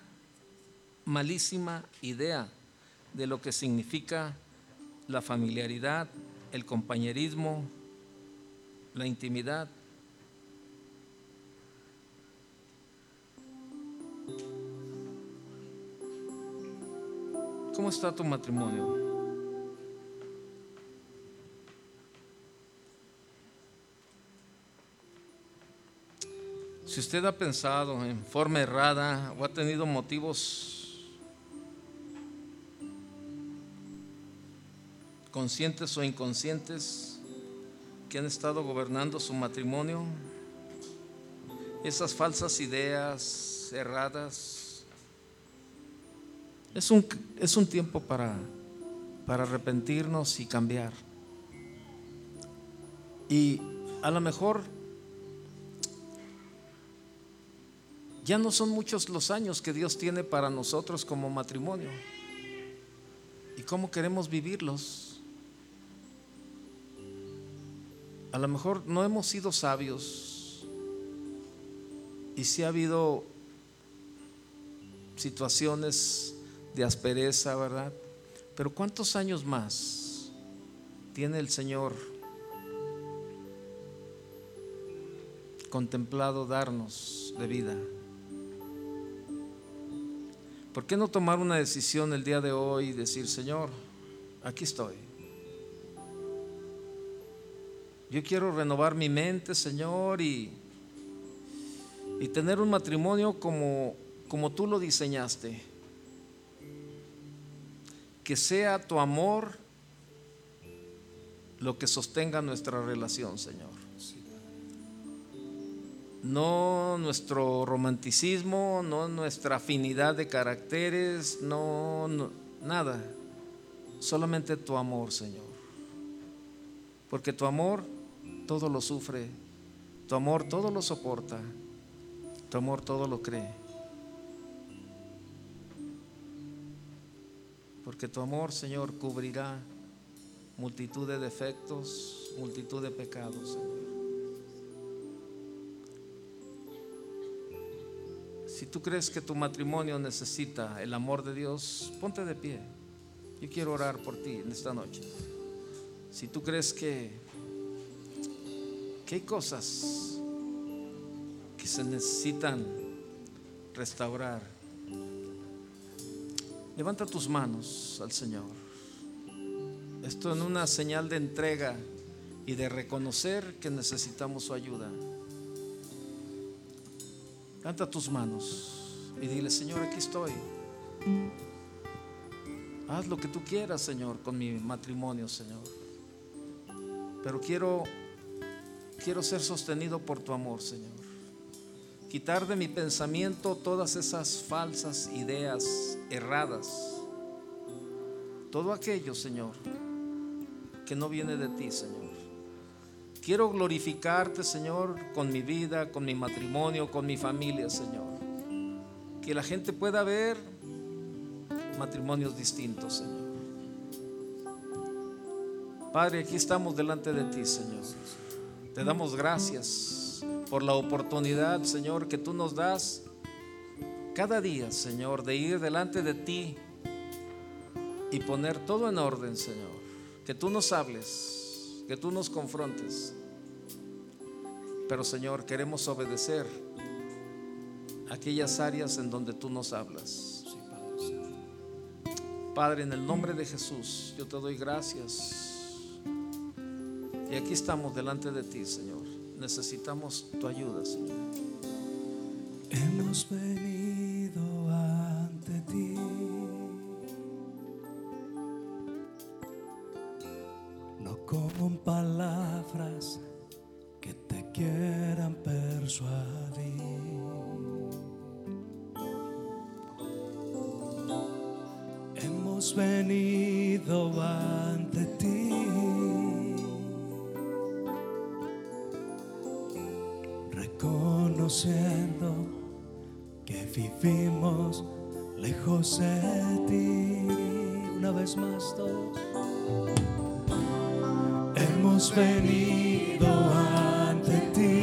malísima idea de lo que significa la familiaridad, el compañerismo, la intimidad. ¿Cómo está tu matrimonio? Si usted ha pensado en forma errada o ha tenido motivos conscientes o inconscientes que han estado gobernando su matrimonio, esas falsas ideas erradas, es un, es un tiempo para, para arrepentirnos y cambiar. Y a lo mejor Ya no son muchos los años que Dios tiene para nosotros como matrimonio. ¿Y cómo queremos vivirlos? A lo mejor no hemos sido sabios y si ha habido situaciones de aspereza, ¿verdad? Pero ¿cuántos años más tiene el Señor contemplado darnos de vida? ¿Por qué no tomar una decisión el día de hoy y decir, Señor, aquí estoy? Yo quiero renovar mi mente, Señor, y, y tener un matrimonio como, como tú lo diseñaste. Que sea tu amor lo que sostenga nuestra relación, Señor no nuestro romanticismo, no nuestra afinidad de caracteres, no, nada, solamente tu amor, Señor. Porque tu amor todo lo sufre, tu amor todo lo soporta, tu amor todo lo cree. Porque tu amor, Señor, cubrirá multitud de defectos, multitud de pecados, Señor. Si tú crees que tu matrimonio necesita el amor de Dios, ponte de pie. Yo quiero orar por ti en esta noche. Si tú crees que, que hay cosas que se necesitan restaurar, levanta tus manos al Señor. Esto en una señal de entrega y de reconocer que necesitamos su ayuda. Canta tus manos y dile, Señor, aquí estoy. Haz lo que tú quieras, Señor, con mi matrimonio, Señor. Pero quiero quiero ser sostenido por tu amor, Señor. Quitar de mi pensamiento todas esas falsas ideas erradas todo aquello, Señor, que no viene de ti, Señor. Quiero glorificarte, Señor, con mi vida, con mi matrimonio, con mi familia, Señor. Que la gente pueda ver matrimonios distintos, Señor. Padre, aquí estamos delante de ti, Señor. Te damos gracias por la oportunidad, Señor, que tú nos das cada día, Señor, de ir delante de ti y poner todo en orden, Señor. Que tú nos hables, que tú nos confrontes. Pero, Señor, queremos obedecer aquellas áreas en donde tú nos hablas. Padre, en el nombre de Jesús, yo te doy gracias. Y aquí estamos delante de ti, Señor. Necesitamos tu ayuda, Señor. Hemos venido ante ti. No con palabras que te quieran persuadir. Hemos venido ante ti. Reconociendo que vivimos lejos de ti. Una vez más todos. Hemos venido ante ti.